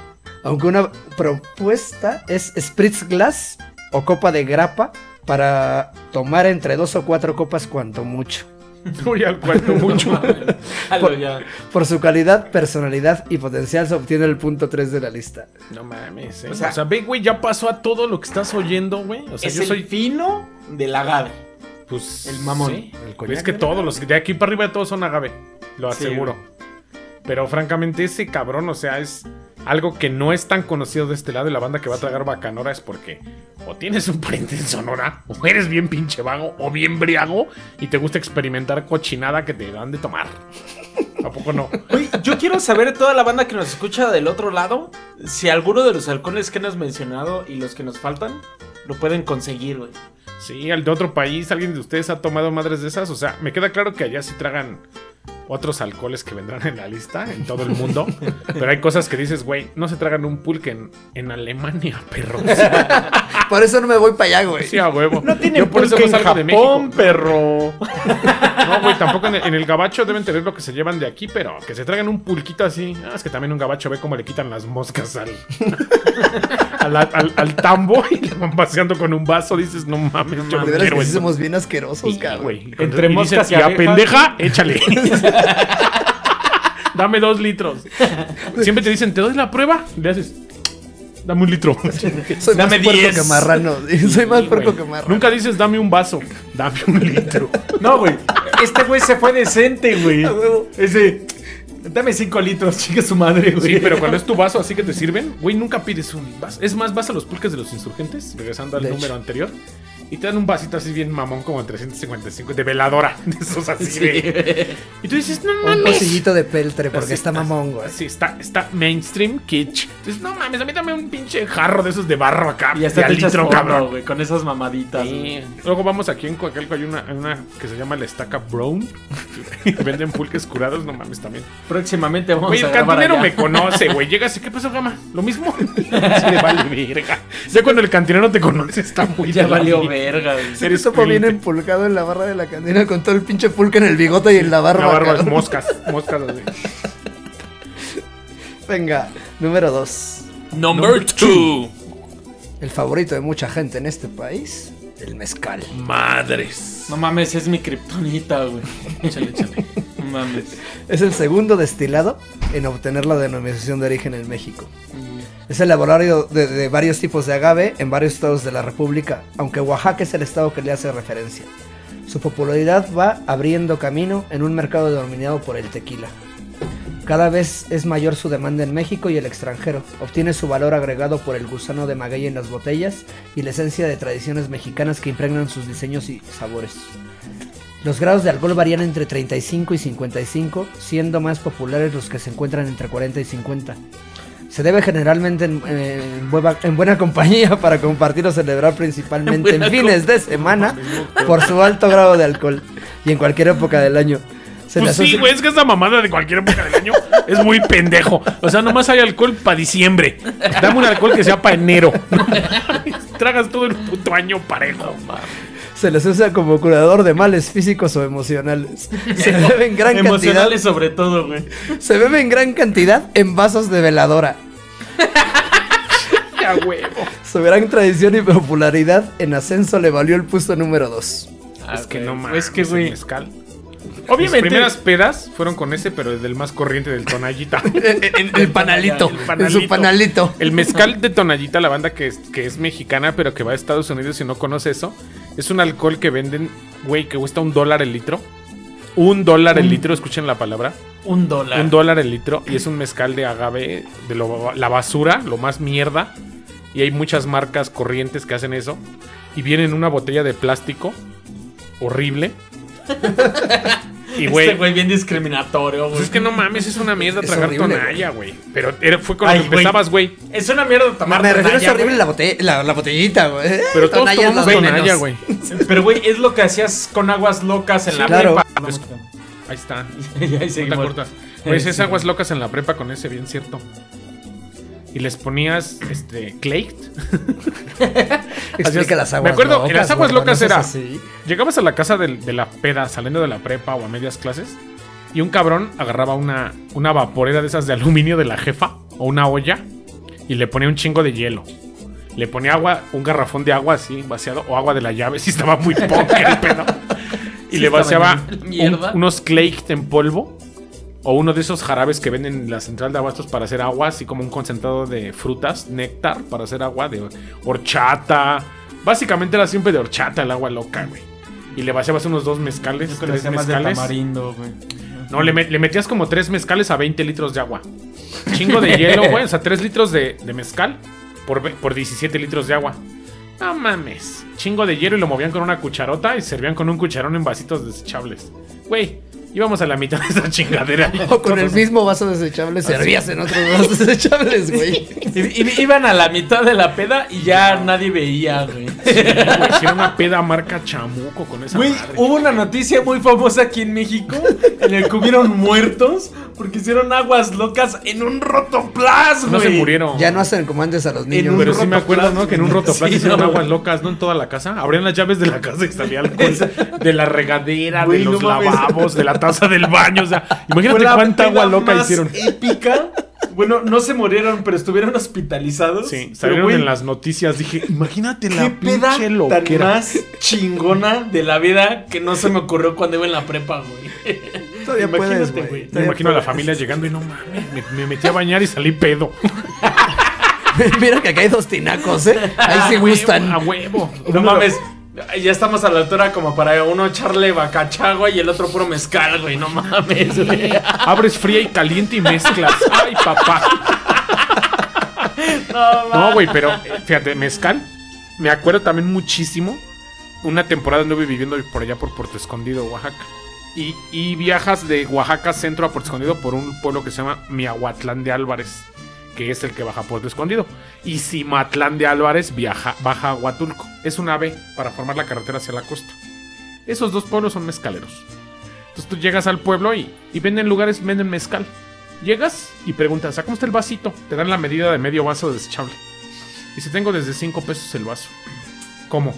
aunque una propuesta es Spritz Glass o copa de grapa para tomar entre dos o cuatro copas cuanto mucho. Al cuento mucho. Por su calidad, personalidad y potencial se obtiene el punto 3 de la lista. No mames, eh. O O sea- sea, ve, güey, ya pasó a todo lo que estás oyendo, güey. O sea, es yo el soy. fino del agave. Pues. el mamón. sí. El Pues es que todos los de aquí para arriba todos son agave. Lo Sí, aseguro. Pero francamente, ese cabrón, o sea, es algo que no es tan conocido de este lado. Y la banda que va a tragar bacanora es porque o tienes un pariente en Sonora, o eres bien pinche vago, o bien briago, y te gusta experimentar cochinada que te dan de tomar. ¿A poco no? Oye, yo quiero saber toda la banda que nos escucha del otro lado, si alguno de los halcones que hemos mencionado y los que nos faltan lo pueden conseguir, güey. Sí, al de otro país, alguien de ustedes ha tomado madres de esas. O sea, me queda claro que allá sí tragan otros alcoholes que vendrán en la lista en todo el mundo. pero hay cosas que dices, güey, no se tragan un pulque en, en Alemania, perro. Por eso no me voy para allá, güey. Sí, a huevo. No tienen Yo por eso en de Japón, México. perro. No, güey, tampoco en el, en el gabacho deben tener lo que se llevan de aquí, pero que se traigan un pulquito así. Ah, es que también un gabacho ve cómo le quitan las moscas al, al, al- al tambo y le van paseando con un vaso. Dices, no mames, yo no veras quiero que sí somos bien asquerosos, cabrón. güey. Entre Y moscas y "Y a abejas". pendeja, échale. Dame dos litros. Siempre te dicen, ¿te doy la prueba? Le haces, dame un litro. Soy Dame más puerco 10. que marrano. Soy más puerco que marrano. Nunca dices, dame un vaso. Dame un litro. No, güey. Este güey se fue decente, güey. Ese. Dame 5 litros, chica su madre, güey. Sí, pero cuando es tu vaso así que te sirven, güey, nunca pides un vaso. Es más, vas a los pulques de los insurgentes, regresando al De número hecho. anterior, y te dan un vasito así bien mamón como en 355 de veladora. De esos así Sí. de. Y tú dices, no Un mames. pocillito de peltre porque Así, está mamón, güey. Sí, está, está mainstream kitsch. Entonces, no mames, a mí dame un pinche jarro de esos de barro acá. Y hasta de litro, cabrón. güey, con esas mamaditas. Sí. Luego vamos aquí en Coacalco, hay una, que se llama la estaca Brown. Venden pulques curados, no mames también. Próximamente vamos Güey, a el cantinero me conoce, güey. Llegas y ¿qué pasó, gama? ¿Lo mismo? Sí, le vale verga. Ya cuando el cantinero te conoce, está muy Ya de valió. Verga, güey. Sí, te Eres topo bien cliente. empulcado en la barra de la cantina con todo el pinche pulque en el bigote y en la barba. La barba es cabrón. moscas, moscas así. Venga, número 2. Number two. El favorito de mucha gente en este país, el mezcal. Madres. No mames, es mi kriptonita, güey. Échale, échale. No mames. Es el segundo destilado en obtener la denominación de origen en México. Es el laboratorio de, varios tipos de agave en varios estados de la República, aunque Oaxaca es el estado que le hace referencia. Su popularidad va abriendo camino en un mercado dominado por el tequila. Cada vez es mayor su demanda en México y el extranjero. Obtiene su valor agregado por el gusano de maguey en las botellas y la esencia de tradiciones mexicanas que impregnan sus diseños y sabores. Los grados de alcohol varían entre 35 y 55, siendo más populares los que se encuentran entre 40 y 50. Se debe generalmente en, en buena, en buena compañía para compartir o celebrar principalmente en, fines de semana por su alto grado de alcohol y en cualquier época del año. Se Pues sí, güey, es que esa mamada de cualquier época del año es muy pendejo. O sea, nomás hay alcohol para diciembre. Dame un alcohol que sea para enero. Tragas todo el puto año parejo. Se les usa como curador de males físicos o emocionales. Se bebe en gran cantidad. Emocionales sobre todo, güey. Se bebe en gran cantidad en vasos de veladora. Ya huevo. Su gran tradición y popularidad en ascenso le valió el puesto número 2. Es que no mames. Es que, el güey. mezcal. Obviamente. Mis primeras pedas fueron con ese, pero el del más corriente del Tonallita. El panalito. El En panalito. su panalito. El mezcal de Tonallita, la banda que es, que es mexicana, pero que va a Estados Unidos y no conoce eso, es un alcohol que venden, güey, que cuesta un dólar el litro. Un dólar el litro, escuchen la palabra. Un dólar. Un dólar el litro. Y es un mezcal de agave, de lo- la basura, lo más mierda. Y hay muchas marcas corrientes que hacen eso. Y viene en una botella de plástico horrible. Y, güey, Este güey bien discriminatorio, güey. pues es que no mames, es una mierda Es tragar horrible, tonalla, güey. Pero era- fue con lo Ay, que güey. empezabas, güey. Es una mierda tomar me refiero a tonalla, horrible güey. la, botella, la, la botellita, güey. Pero todos Tonalla tomamos tonalla, güey. Pero, güey, es lo que hacías con aguas locas en la claro. prepa. Es- Ahí está. Y ahí Corta, corta. Pues es Sí. aguas locas en la prepa con ese, bien cierto. Y les ponías, este, Clay. Explica las aguas Me acuerdo, locas. en las aguas locas no seas era. así. Llegabas a la casa del- de, la peda, saliendo de la prepa o a medias clases, y un cabrón agarraba una, una vaporera de esas de aluminio de la jefa, o una olla, y le ponía un chingo de hielo. Le ponía agua, un garrafón de agua así, vaciado, o agua de la llave, si estaba muy poca el pedo. Y Sí le vaciaba un- unos Clay en polvo, o uno de esos jarabes que venden en la central de abastos para hacer agua, así como un concentrado de frutas, néctar, para hacer agua de horchata. Básicamente era siempre de horchata el agua loca, güey. Y le vaciabas unos dos mezcales, Yo tres mezcales. tamarindo, güey. No, le, met- le metías como tres mezcales a 20 litros de agua. Chingo de hielo, güey. O sea, 3 litros de, de mezcal por, por 17 litros de agua. No mames. Chingo de hielo y lo movían con una cucharota y servían con un cucharón en vasitos desechables. Güey, íbamos a la mitad de esa chingadera. O con el mismo vaso desechable servías en otros vasos desechables, güey. Iban a la mitad de la peda y ya nadie veía, güey. Era una peda marca chamuco con esa Güey, madre. hubo una noticia muy famosa aquí en México en el que hubieron muertos porque hicieron aguas locas en un rotoplas, güey. No se murieron. Ya no hacen comandes a los En niños. un Pero sí me acuerdo, ¿no? Que en un rotoplas Sí, hicieron no. aguas locas, ¿no? En toda la casa. Abrían las llaves de la casa y salía alcohol. De la regadera, Güey, de los no mames. lavabos, de la taza del baño. O sea, imagínate cuánta agua loca más hicieron. épica. Bueno, no se murieron, pero estuvieron hospitalizados. Sí, Pero, salieron en las noticias. Dije, imagínate ¿Qué la peda pinche tan loquera. más chingona de la vida que no se me ocurrió cuando iba en la prepa, güey? Todavía Imagínate, güey. güey. Me imagino a la familia llegando y no mames, me, me metí a bañar y salí pedo. Mira que acá hay dos tinacos, ¿eh? Ahí Ah, sí huevo, gustan. A huevo. No mames. Ya estamos a la altura como para uno echarle bacachagua y el otro puro mezcal, güey. No mames, güey. Abres fría y caliente y mezclas. Ay, papá. No, No, güey, pero eh, fíjate, mezcal. Me acuerdo también muchísimo. Una temporada anduve viviendo por allá por Puerto Escondido, Oaxaca. Y, y viajas de Oaxaca centro a Puerto Escondido por un pueblo que se llama Miahuatlán de Álvarez, que es el que baja a Puerto Escondido. Y Cimatlán de Álvarez viaja, baja a Huatulco. Es una B para formar la carretera hacia la costa. Esos dos pueblos son mezcaleros. Entonces tú llegas al pueblo y, y venden lugares, venden mezcal. Llegas y preguntas, ¿a cómo está el vasito? Te dan la medida de medio vaso desechable. Y si tengo desde 5 pesos el vaso. ¿Cómo?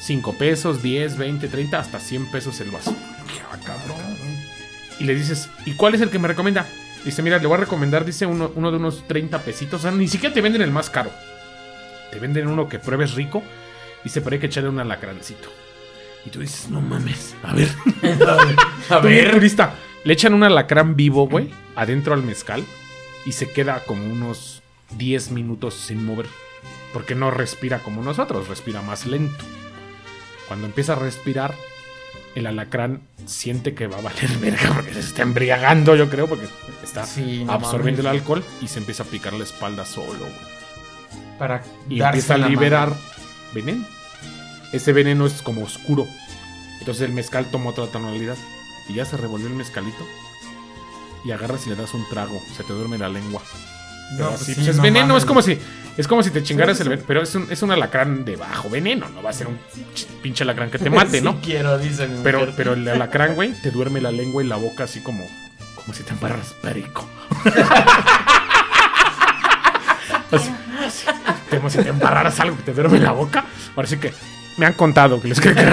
5 pesos, 10, 20, 30, hasta 100 pesos el vaso. Ah. Y le dices, ¿y cuál es el que me recomienda? Dice, mira, le voy a recomendar, dice uno, uno de unos 30 pesitos. O sea, ni siquiera te venden el más caro. Te venden uno que pruebes rico. Dice, pero hay que echarle un alacrancito. Y tú dices, no mames. A ver. A ver. turista. Le echan un alacrán vivo, güey, adentro al mezcal. Y se queda como unos 10 minutos sin mover. Porque no respira como nosotros, respira más lento. Cuando empieza a respirar, el alacrán siente que va a valer verga porque se está embriagando, yo creo, porque está Sí, absorbiendo el alcohol y se empieza a picar la espalda solo, güey. Para Y empieza a liberar veneno. Ese veneno es como oscuro. Entonces el mezcal toma otra tonalidad. Y ya se revolvió el mezcalito. Y agarras y le das un trago. Se te duerme la lengua. Pero No, así, pues pues sí, es no veneno, mames. es como si. Es como si te chingaras Sí, el sí. veneno. Pero es un, es un alacrán de bajo veneno. No va a ser un ch- pinche alacrán que te mate, Sí ¿no? quiero, dice mi Pero, mujer. pero el alacrán, güey, te duerme la lengua y la boca así como. Como si te embarras perico. así, así. Como si te embarraras algo que te duerme la boca. Ahora sí que me han contado que les creo que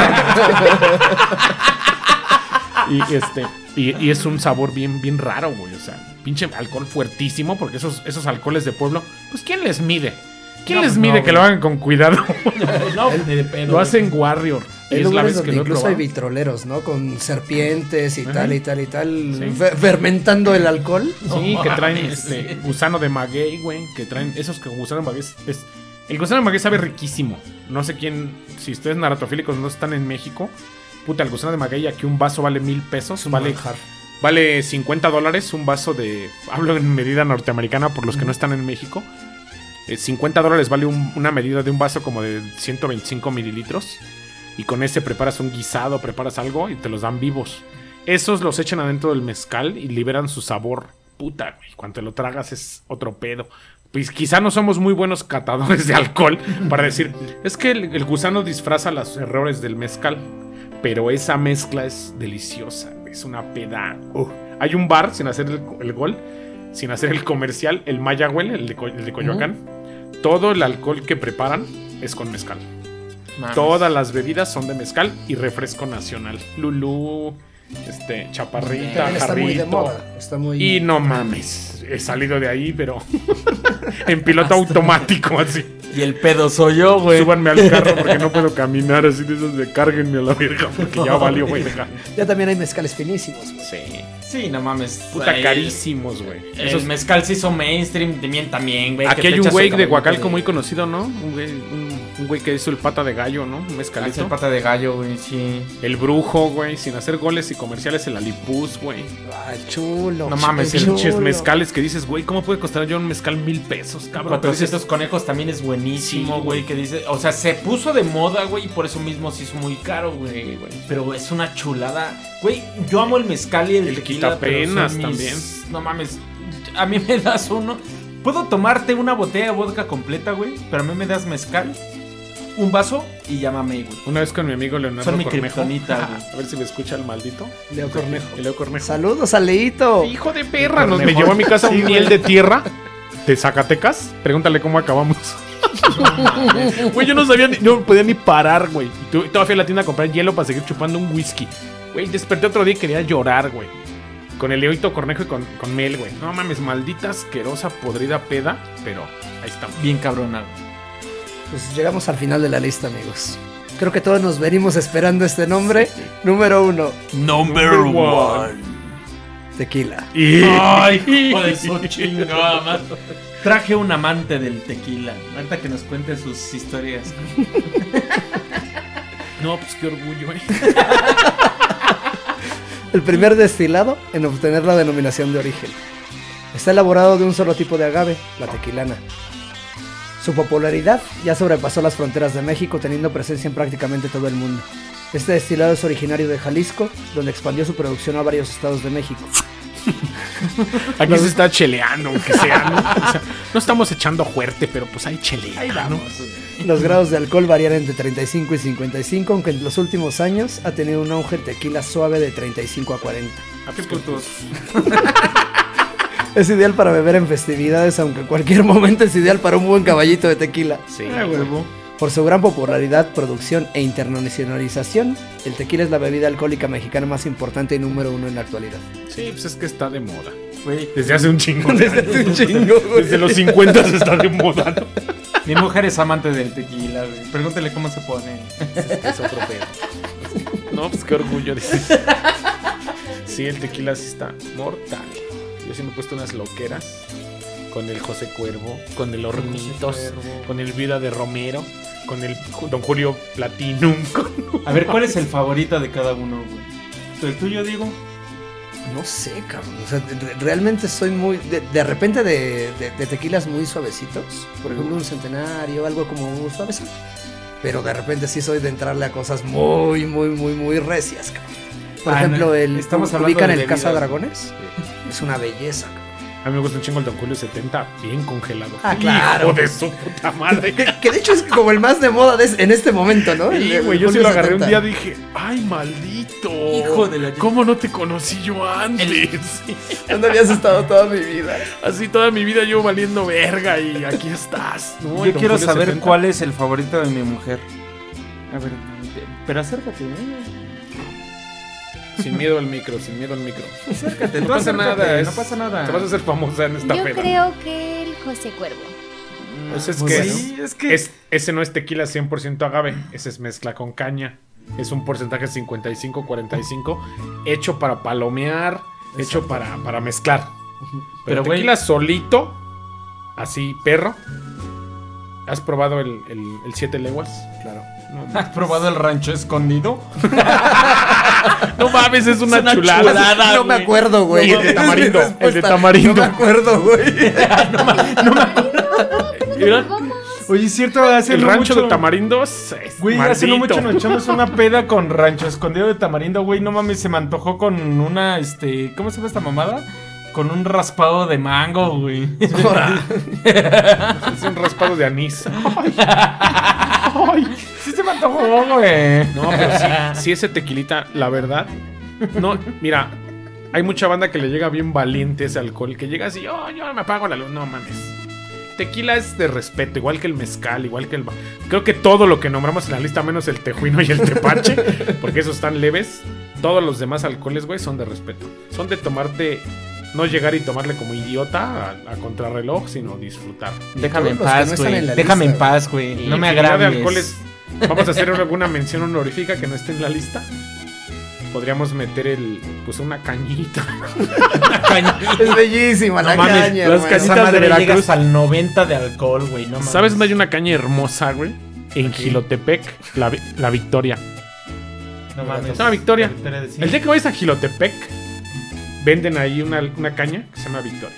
y este y, y es un sabor bien bien raro, güey, o sea, pinche alcohol fuertísimo porque esos esos alcoholes de pueblo, pues quién les mide? ¿Quién No, les mide no, que güey. lo hagan con cuidado? no, de pedo. lo güey. hacen Warrior. Hay es la lugares vez que incluso hay vitroleros, ¿no? Con serpientes y Ajá. tal y tal y tal. Sí. fermentando el alcohol. Sí, No que traen mames, este, sí. gusano de maguey, güey. Que traen esos que gusano de maguey. es- es- el gusano de maguey sabe riquísimo. No sé quién, si ustedes naratofílicos no están en México. Puta, el gusano de maguey aquí un vaso vale mil pesos. un Vale, manjar. Vale 50 dólares un vaso de... Hablo en medida norteamericana por los que no están en México. Eh, 50 dólares vale un- una medida de un vaso como de 125 mililitros. Y con ese preparas un guisado, preparas algo y te los dan vivos. Esos los echan adentro del mezcal y liberan su sabor. Puta, güey. Cuando te lo tragas es otro pedo. Pues quizá no somos muy buenos catadores de alcohol para decir, es que el, el gusano disfraza los errores del mezcal. Pero esa mezcla es deliciosa, es una peda. Uh. Hay un bar, sin hacer el, el gol, sin hacer el comercial, el Mayagüel, el de, el de Coyoacán. Todo el alcohol que preparan es con mezcal. Mames. Todas las bebidas son de mezcal y refresco nacional. Lulú, este, chaparrita, está muy de jarrito. moda. Está muy. Y no mames, he salido de ahí, pero en piloto automático, así. Y el pedo soy yo, güey. Súbanme al carro porque no puedo caminar, así de esos de cárguenme a la verga, porque ya valió, güey. Ya también hay mezcales finísimos. güey. Sí. Sí, no mames. Puta Ahí- carísimos, güey. El Esos- mezcal se hizo mainstream también, también, güey. Aquí hay un güey de Huacalco muy conocido, ¿no? Un güey, un, un güey que hizo el pata de gallo, ¿no? Un Ah, mezcalito. el pata de gallo, güey, sí. El brujo, güey, sin hacer goles y comerciales, el alipuz, güey. Ay, chulo. No mames, chulo. Pinches mezcales que dices, güey, ¿cómo puede costar yo un mezcal mil pesos, cabrón? Pero dices, 400 conejos también es buenísimo, Sí, güey. Que dice, o sea, se puso de moda, güey, y por eso mismo se hizo muy caro, güey. Pero es una chulada. Güey, yo amo el mezcal y el, El tequila, pero quitapenas mis- también. No mames, a mí me das uno. Puedo tomarte una botella de vodka completa, güey, pero a mí me das mezcal, un vaso y llámame, güey. Una vez con mi amigo Leonardo Son mi Cornejo. A ver si me escucha el maldito. Leo Cornejo. Leo Cornejo. Saludos a Leito. Hijo de perra, nos me llevó a mi casa un miel de tierra de Zacatecas. Pregúntale cómo acabamos. Güey, yo no sabía ni, no podía ni parar, güey. Y todavía fui a la tienda a comprar hielo para seguir chupando un whisky. Güey, desperté otro día y quería llorar, güey. Con el Leoito Cornejo y con, con Mel, güey. No mames, maldita asquerosa, podrida peda. Pero ahí estamos. Bien cabrona, güey. Pues llegamos al final de la lista, amigos. Creo que todos nos venimos esperando este nombre. Número uno, Number one. tequila. Y... Ay, hijo de su chingada. Traje un amante del tequila. Ahorita que nos cuente sus historias. No, pues qué orgullo, güey. El primer destilado en obtener la denominación de origen. Está elaborado de un solo tipo de agave, la tequilana. Su popularidad ya sobrepasó las fronteras de México, teniendo presencia en prácticamente todo el mundo. Este destilado es originario de Jalisco, donde expandió su producción a varios estados de México. Aquí se está cheleando, aunque sea, ¿no? O sea, no estamos echando fuerte, pero pues hay chelea, Ahí ¿no? vamos. Los grados de alcohol varían entre 35 y 55, aunque en los últimos años ha tenido un auge el tequila suave de 35 a 40. ¿A qué putos? Es ideal para beber en festividades, aunque en cualquier momento es ideal para un buen caballito de tequila. Sí, Ah, huevo. Por su gran popularidad, producción e internacionalización, el tequila es la bebida alcohólica mexicana más importante y número uno en la actualidad. Sí, pues es que está de moda. Güey, Desde hace un chingo. Desde hace un chingo, güey. Desde los 50 está de moda, ¿no? mi mujer es amante del tequila, güey. Pregúntale cómo se pone. Es otro pedo. No, pues qué orgullo. dices. Sí, el tequila sí está mortal. Yo sí me he puesto unas loqueras con el José Cuervo, con el Hornitos, con el Vida de Romero, con el Don Julio Platinum. con- A ver, ¿cuál es el favorito de cada uno, güey? ¿El tuyo, digo? No sé, cabrón. O sea, re- realmente soy muy. De, de repente de, de- de tequilas muy suavecitos. Por ejemplo, un centenario, algo como suavecito. Pero de repente sí soy de entrarle a cosas muy, muy, muy, muy recias, cabrón. Por Ah, ejemplo, el. estamos hablando ¿Ubican de el bebidas. Casa Dragones? Es una belleza, cabrón. A mí me gusta un chingo el Don Julio 70, bien congelado. Ah, claro. Hijo de su puta madre. Que, que de hecho es como el más de moda de- en este momento, ¿no? El- Sí, güey, yo sí lo agarré un 70. día dije, ay, maldito. Hijo de la- ¿Cómo no te conocí yo antes? ¿Dónde habías estado toda mi vida? Así toda mi vida yo valiendo verga y aquí estás. ¿no? Yo quiero Julio saber 70. cuál es el favorito de mi mujer. A ver, pero acércate, ¿eh? Sin miedo al micro, sin miedo al micro. Acércate, No pasa acércate, nada, no pasa nada. Te vas a hacer famosa en esta Yo peda. creo que el José Cuervo. Pues es Pues que sí, es que es- ese no es tequila 100% agave, ese es mezcla con caña. Es un porcentaje 55-45 hecho para palomear, hecho para, para mezclar. Pero, tequila solito, así perro. ¿Has probado el, el, el siete leguas? Claro. No, ¿Has probado el rancho escondido? no mames, es una, una chulada. chulada. no me acuerdo, güey. Y el de tamarindo, el de tamarindo. No me acuerdo, güey. Mira, Oye, es cierto, hace el no rancho mucho- de Tamarindos. Güey, hace no mucho nos echamos una peda con rancho escondido de tamarindo, güey. No mames, se me antojó con una, este. ¿Cómo se llama esta mamada? Con un raspado de mango, güey. Es un raspado de anís. sí se me antojó, güey. No, pero sí, sí ese tequilita, la verdad. No, mira, hay mucha banda que le llega bien valiente ese alcohol, que llega así, oh, yo me apago la luz. No mames. Tequila es de respeto, igual que el mezcal, igual que el... Creo que todo lo que nombramos en la lista, menos el tejuino y el tepache, porque esos están leves, todos los demás alcoholes, güey, son de respeto. Son de tomarte... No llegar y tomarle como idiota a, a contrarreloj, sino disfrutar. Déjame en paz, güey. Déjame en paz, güey. No me Infinidad de alcoholes. Vamos a hacer alguna mención honorífica que no esté en la lista. Podríamos meter el, pues una cañita. Es bellísima la No mames, caña, las cañitas de Veracruz. el 90 de alcohol, güey. No mames. ¿Sabes dónde hay una caña hermosa, güey? En Gilotepec, la, la Victoria. No mames. Se llama Victoria. Victoria de. El día que vayas a Gilotepec, venden ahí una, una caña que se llama Victoria.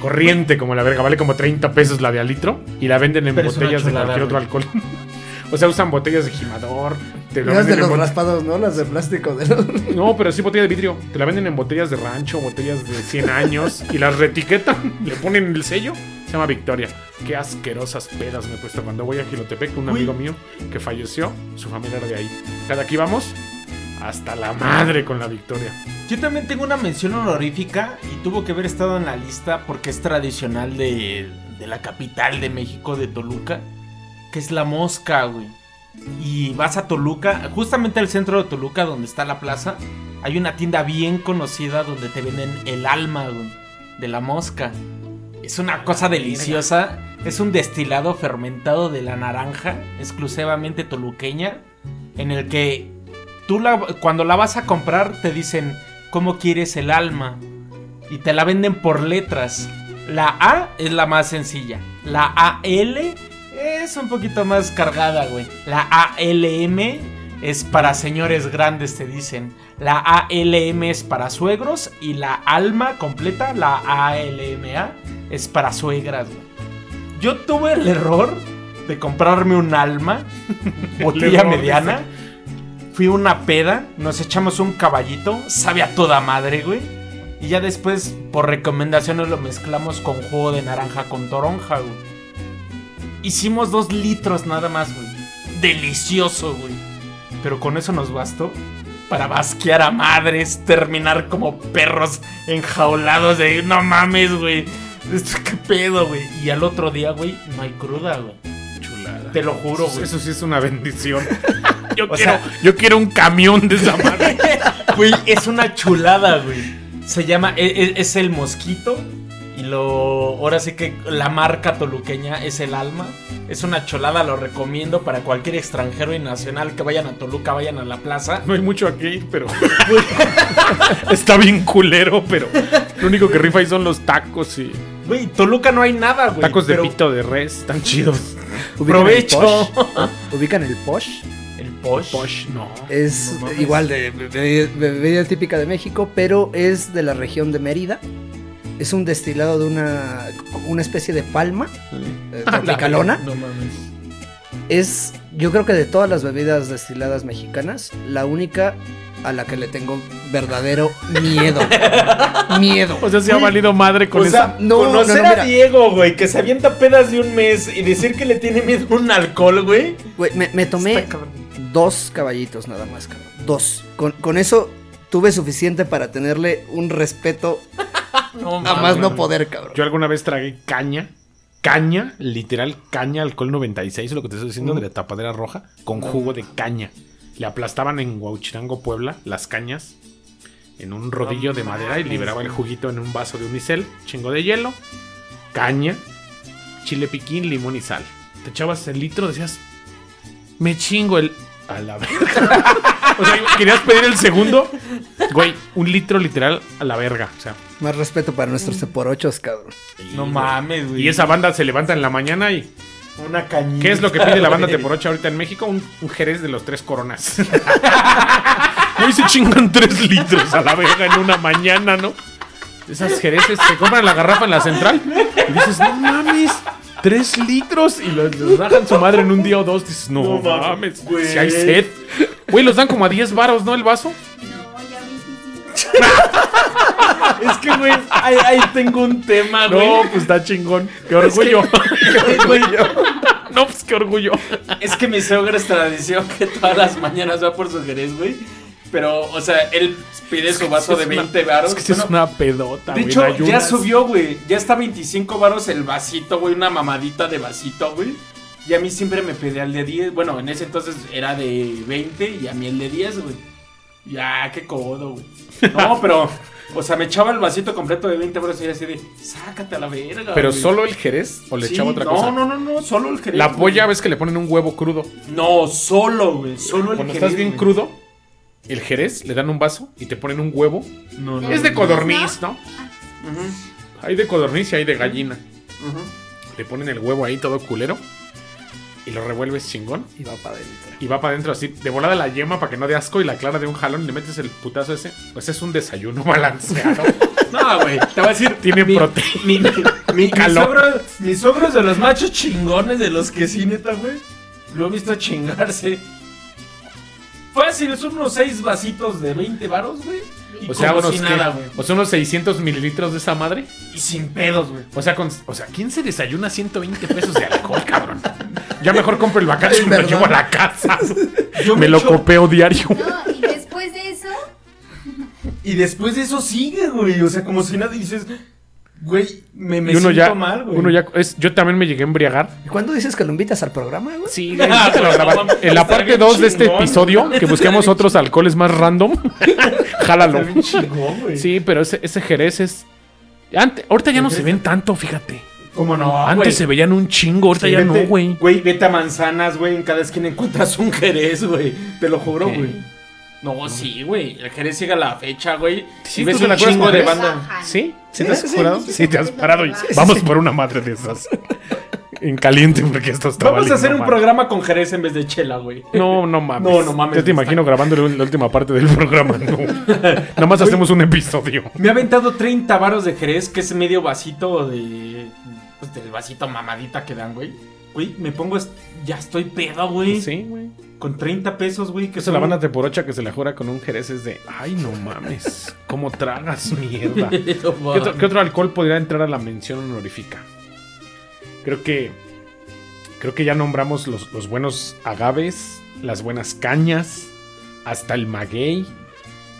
Corriente como la verga, vale como 30 pesos la de al litro y la venden en Pero botellas de cualquier otro alcohol. O sea, usan botellas de gimador. Te lo Las de los raspados, ¿no? Las de plástico de los... No, pero sí botella de vidrio. Te la venden en botellas de rancho, botellas de 100 años y las reetiquetan, le ponen el sello. Se llama Victoria. Qué asquerosas pedas me he puesto cuando voy a Gilotepec. Un Uy. amigo mío que falleció, su familia era de ahí. Cada que íbamos, hasta la madre con la Victoria. Yo también tengo una mención honorífica y tuvo que haber estado en la lista porque es tradicional de, de la capital de México, de Toluca, que es la mosca, güey. Y vas a Toluca, justamente al centro de Toluca, donde está la plaza, hay una tienda bien conocida donde te venden el alma, güey, de la mosca. Es una cosa deliciosa, es un destilado fermentado de la naranja, exclusivamente toluqueña, en el que tú la, cuando la vas a comprar te dicen cómo quieres el alma y te la venden por letras. La A es la más sencilla. La AL es un poquito más cargada, güey. La ALM es para señores grandes, te dicen. La ALM es para suegros y la alma completa, la ALMA, es para suegras, güey. Yo tuve el error de comprarme un alma, botella mediana. Fui una peda, nos echamos un caballito, sabe a toda madre, güey. Y ya después, por recomendaciones, lo mezclamos con jugo de naranja con toronja, güey. Hicimos dos litros nada más, güey. Delicioso, güey. Pero con eso nos bastó para basquear a madres, terminar como perros enjaulados de no mames, güey. Esto qué pedo, güey. Y al otro día, güey, no hay cruda, güey. Chulada. Te lo juro, güey. Eso sí es una bendición. Yo, O quiero, sea- yo quiero un camión de esa madre. Güey, es una chulada, güey. Se llama, e- e- es, el mosquito. Y lo, ahora sí que la marca toluqueña es el alma. Es una chulada, lo recomiendo para cualquier extranjero y nacional que vayan a Toluca, vayan a la plaza. No hay mucho aquí, pero. Está bien culero, pero. Lo único que rifa ahí son los tacos y. Güey, Toluca no hay nada, güey. Tacos de pero pito de res, están chidos. ¿Ubican Provecho. el posh? ¿Ubican el posh? El posh. Posh, no. Es No igual de bebida típica de México, pero es de la región de Mérida. Es un destilado de una, una especie de palma eh, tropicalona. No mames. Es, yo creo que de todas las bebidas destiladas mexicanas, la única a la que le tengo verdadero miedo. miedo. O sea, se ha valido madre con o esa. sea, No, conocer no, no, a. Diego, güey, que se avienta pedas de un mes y decir que le tiene miedo a un alcohol, güey. Güey, me, me tomé Está dos caballitos nada más, cabrón. Dos. Con, con eso tuve suficiente para tenerle un respeto No, a más no poder, cabrón. Yo alguna vez tragué caña. Caña, literal, caña, alcohol 96, lo que te estoy diciendo, de la tapadera roja, con jugo de caña. Le aplastaban en Huauchirango, Puebla, las cañas en un rodillo de madera y liberaba el juguito en un vaso de unicel, chingo de hielo, caña, chile piquín, limón y sal. Te echabas el litro, decías, me chingo el... A la verga. o sea, querías pedir el segundo, güey, un litro literal a la verga. O sea, Más respeto para nuestros ceporochos, cabrón. No mames, güey. y esa banda se levanta en la mañana y... Una cañita. ¿Qué es lo que pide la banda. Teporocha ahorita en México? Un, un jerez de los tres coronas. Hoy se chingan tres litros a la verga en una mañana, ¿no? Esas jereces se compran la garrafa en la central y dices, no mames, Tres litros y los, los bajan su madre en un día o dos. Dices, no, No mames, mames, güey. si hay sed. Güey, los dan como a 10 varos, ¿no? El vaso. No, ya 25. Es que, güey, ahí, ahí tengo un tema, güey. No, pues está chingón. Qué orgullo. Güey, no, pues qué orgullo. Es que mi suegra es tradición que todas las mañanas va por su jerez, güey. Pero, o sea, él pide su vaso de Es una- 20 varos. Es que sí es Bueno, una pedota, De güey, hecho, en ya subió, güey. Ya está 25 varos el vasito, güey. Una mamadita de vasito, güey. Y a mí siempre me pedía el de 10. Bueno, en ese entonces era de 20 y a mí el de 10, güey. Ya, qué codo, güey. No, pero, o sea, me echaba el vasito completo de 20 varos y era así de, sácate a la verga. Pero güey". solo el jerez o le Sí, echaba otra no, cosa. No, no, no, solo el jerez. La güey. polla ves que le ponen un huevo crudo. No, solo, güey. Solo el Cuando jerez. estás bien güey. crudo, el jerez le dan un vaso y te ponen un huevo. No, no. Es de codorniz, ¿no? Ujú, Hay de codorniz y hay de gallina. Le ponen el huevo ahí todo culero y lo revuelves chingón. Y va para adentro. Y va para adentro así, de volada la yema para que no dé asco y la clara de un jalón y le metes el putazo ese. Pues es un desayuno balanceado. No, güey. Te voy a decir. Tiene mi- proteína. Mi, mi, mi, Calor. suegro- mi suegro es de los machos chingones de los que sí, neta, güey. Lo he visto chingarse. Fácil, son unos 6 vasitos de 20 varos, güey. O sea, como unos, si o sea, unos 600 mililitros de esa madre. Y sin pedos, güey. O sea, con, o sea, ¿quién se desayuna 120 pesos de alcohol, cabrón? Ya mejor compro el bacacho y me lo llevo a la casa. Yo me lo echo- copeo diario. No, y después de eso, Y después de eso sigue, güey. O sea, como si nada dices, güey, me, me y uno siento ya, mal, güey. uno ya, es, yo también me llegué a embriagar. ¿Y cuándo dices que lo invitas al programa, güey? Sí, güey, lo grabé. En la parte bien 2 de este episodio, que busquemos otros alcoholes más random, jálalo. Está bien chingón, güey. Sí, pero ese, ese jerez es. Ante- ahorita ya no se ven tanto, fíjate. ¿Cómo no? Antes güey? se veían un chingo, ahorita Sí, ya vete- no, güey. Güey, vete a manzanas, güey. En cada esquina encuentras un jerez, güey. Te lo juro, güey. No, sí, güey. El jerez sigue a la fecha, güey. Sí, y ves ¿tú te un chingo de banda. bajan. ¿Sí? ¿Sí te has sí, sí. te has parado. Vamos por una madre de esas. En caliente, porque esto está Vamos a hacer un programa con jerez en vez de chela, güey. No, no mames. No, no mames, Yo te está- imagino grabando la última parte del programa. No. Nada más hacemos un episodio. Me ha aventado 30 varos de jerez, que es medio vasito de. Pues del vasito mamadita que dan, güey. Güey, me pongo. Ya estoy pedo, güey. Sí, güey. Con 30 pesos, güey. Que Eso la banda teporocha que se la jura con un jerez es de. Ay, no mames. ¿Cómo tragas mierda? ¿Qué otro, qué otro alcohol podría entrar a la mención honorífica? Creo que. Creo que ya nombramos los, los buenos agaves, las buenas cañas, hasta el maguey,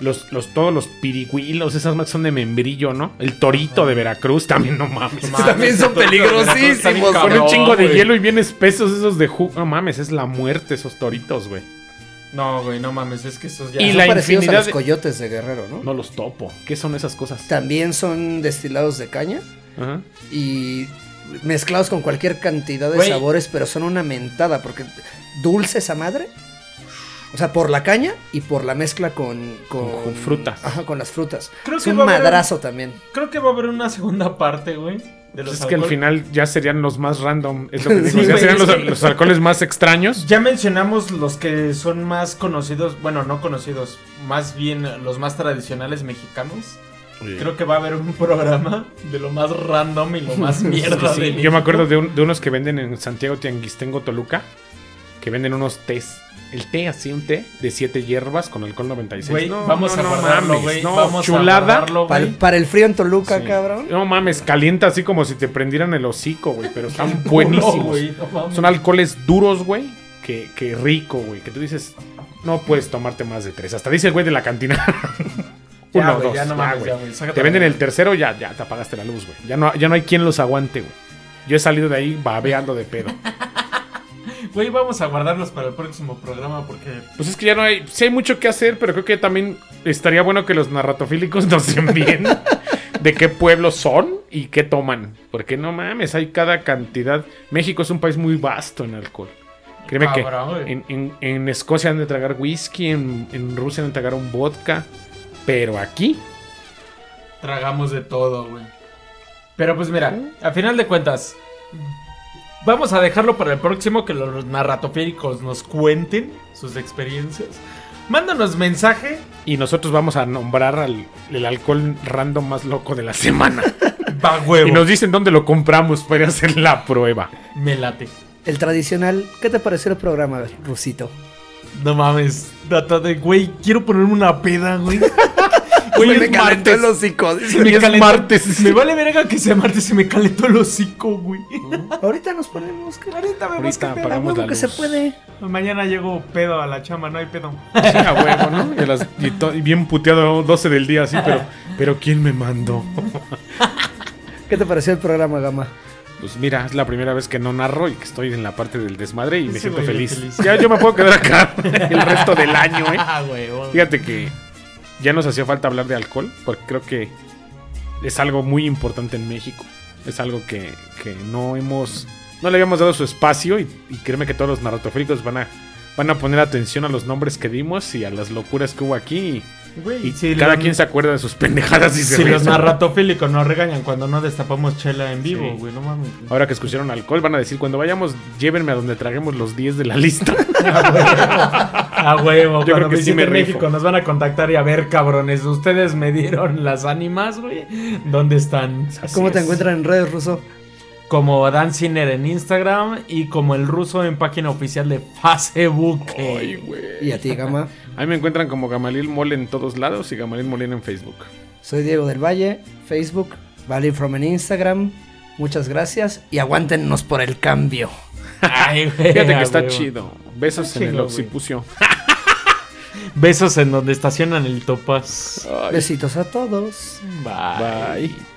los, los, todos los pirigüilos, esas más son de membrillo, ¿no? El torito de Veracruz también, no mames. También son peligrosísimos, Con un chingo de hielo y bien espesos esos de jugo. No mames, es la muerte esos toritos, güey. No, güey, no mames, es que esos ya. Y Son la parecidos a infinidad los de- coyotes de Guerrero, ¿no? No los topo. ¿Qué son esas cosas? También son destilados de caña Ajá. y mezclados con cualquier cantidad de sabores, pero son una mentada porque dulce esa madre. O sea, por la caña y por la mezcla con, con, frutas. Ajá, con las frutas. Creo es que un va a haber- madrazo también. Creo que va a haber una segunda parte, güey. De los Pues es que al final ya serían los más random. Es lo que digo. Sí, ya serían los, alcoholes más extraños. Ya mencionamos los que son más conocidos, bueno, no conocidos, más bien los más tradicionales mexicanos. Creo que va a haber un programa de lo más random y lo más mierda Sí, de yo me acuerdo de, un- de unos que venden en Santiago Tianguistengo Toluca. Que venden unos tés. El té, así, un té de siete hierbas con alcohol 96. Güey, No, vamos no, a guardarlo, güey. no, vamos a chulada. guardarlo, Para, güey. para el frío en Toluca, Sí. cabrón. No mames, calienta así como si te prendieran el hocico, güey. Pero están buenísimos. güey. Son alcoholes duros, güey. Que, que rico, güey. Que tú dices, no puedes tomarte más de tres. Hasta dice el güey de la cantina. Ya, Uno, dos, ya no mames, ya, güey, Te venden el tercero, ya, ya te apagaste la luz, güey. Ya no, ya no hay quien los aguante, güey. Yo he salido de ahí babeando de pedo. Güey, vamos a guardarlos para el próximo programa porque Pues es que ya no hay. Sí hay mucho que hacer, pero creo que también estaría bueno que los narratofílicos nos envíen de qué pueblos son y qué toman. Porque no mames, hay cada cantidad. México es un país muy vasto en alcohol. Créeme Cabrón, que en, en- en Escocia han de tragar whisky, en, en Rusia han de tragar un vodka. Pero aquí, tragamos de todo, güey. Pero pues mira, a final de cuentas, vamos a dejarlo para el próximo que los narratofíricos nos cuenten sus experiencias. Mándanos mensaje y nosotros vamos a nombrar al, el alcohol random más loco de la semana. Va huevo. Y nos dicen dónde lo compramos para hacer la prueba. Me late. El tradicional, ¿qué te pareció el programa, Rusito? No mames. Data de, güey, quiero ponerme una peda, güey. Güey, es me calentó martes. el hocico. Me es calentó- martes. Me vale verga que sea martes, se me calentó el hocico, güey. Ahorita nos ponemos. que- Ahorita vemos Ahorita apagamos huevo la que se puede. Mañana llego pedo a la chamba, no hay pedo. Sí, a huevo, ¿no? Y, a las- y to- y bien puteado 12 del día así, pero, pero ¿quién me mandó? ¿Qué te pareció el programa, Gama? Pues mira, es la primera vez que no narro y que estoy en la parte del desmadre y me siento feliz. feliz. Ya yo me puedo quedar acá el resto del año, ¿eh? Ah, güey. güey. Fíjate que ya nos hacía falta hablar de alcohol, porque creo que es algo muy importante en México. Es algo que, que no hemos. No le habíamos dado su espacio y, y créeme que todos los narratofílicos van a, van a poner atención a los nombres que dimos y a las locuras que hubo aquí. Y, si cada quien se acuerda de sus pendejadas y se Si los narratofílicos nos regañan cuando no destapamos chela en vivo, Sí. güey, no mames. Ahora que escucharon alcohol, van a decir: cuando vayamos, llévenme a donde traguemos los 10 de la lista. A huevo, Yo creo que sí me rifo. México nos van a contactar y a ver, cabrones, ustedes me dieron las ánimas, güey. ¿Dónde están? ¿Cómo te encuentran en redes, Ruso? Como Dan Ciner en Instagram y como el ruso en página oficial de Facebook. Ay, güey. Y a ti, Gama. A mí me encuentran como Gamaliel Mole en todos lados y Gamaliel Molina en Facebook. Soy Diego del Valle, Facebook, Valley From en Instagram. Muchas gracias y aguántenos por el cambio. Ay, güey. Fíjate que está chido. Besos Está en el chido, güey. occipucio. Besos en donde estacionan el topas. Ay, Besitos a todos. Bye. bye.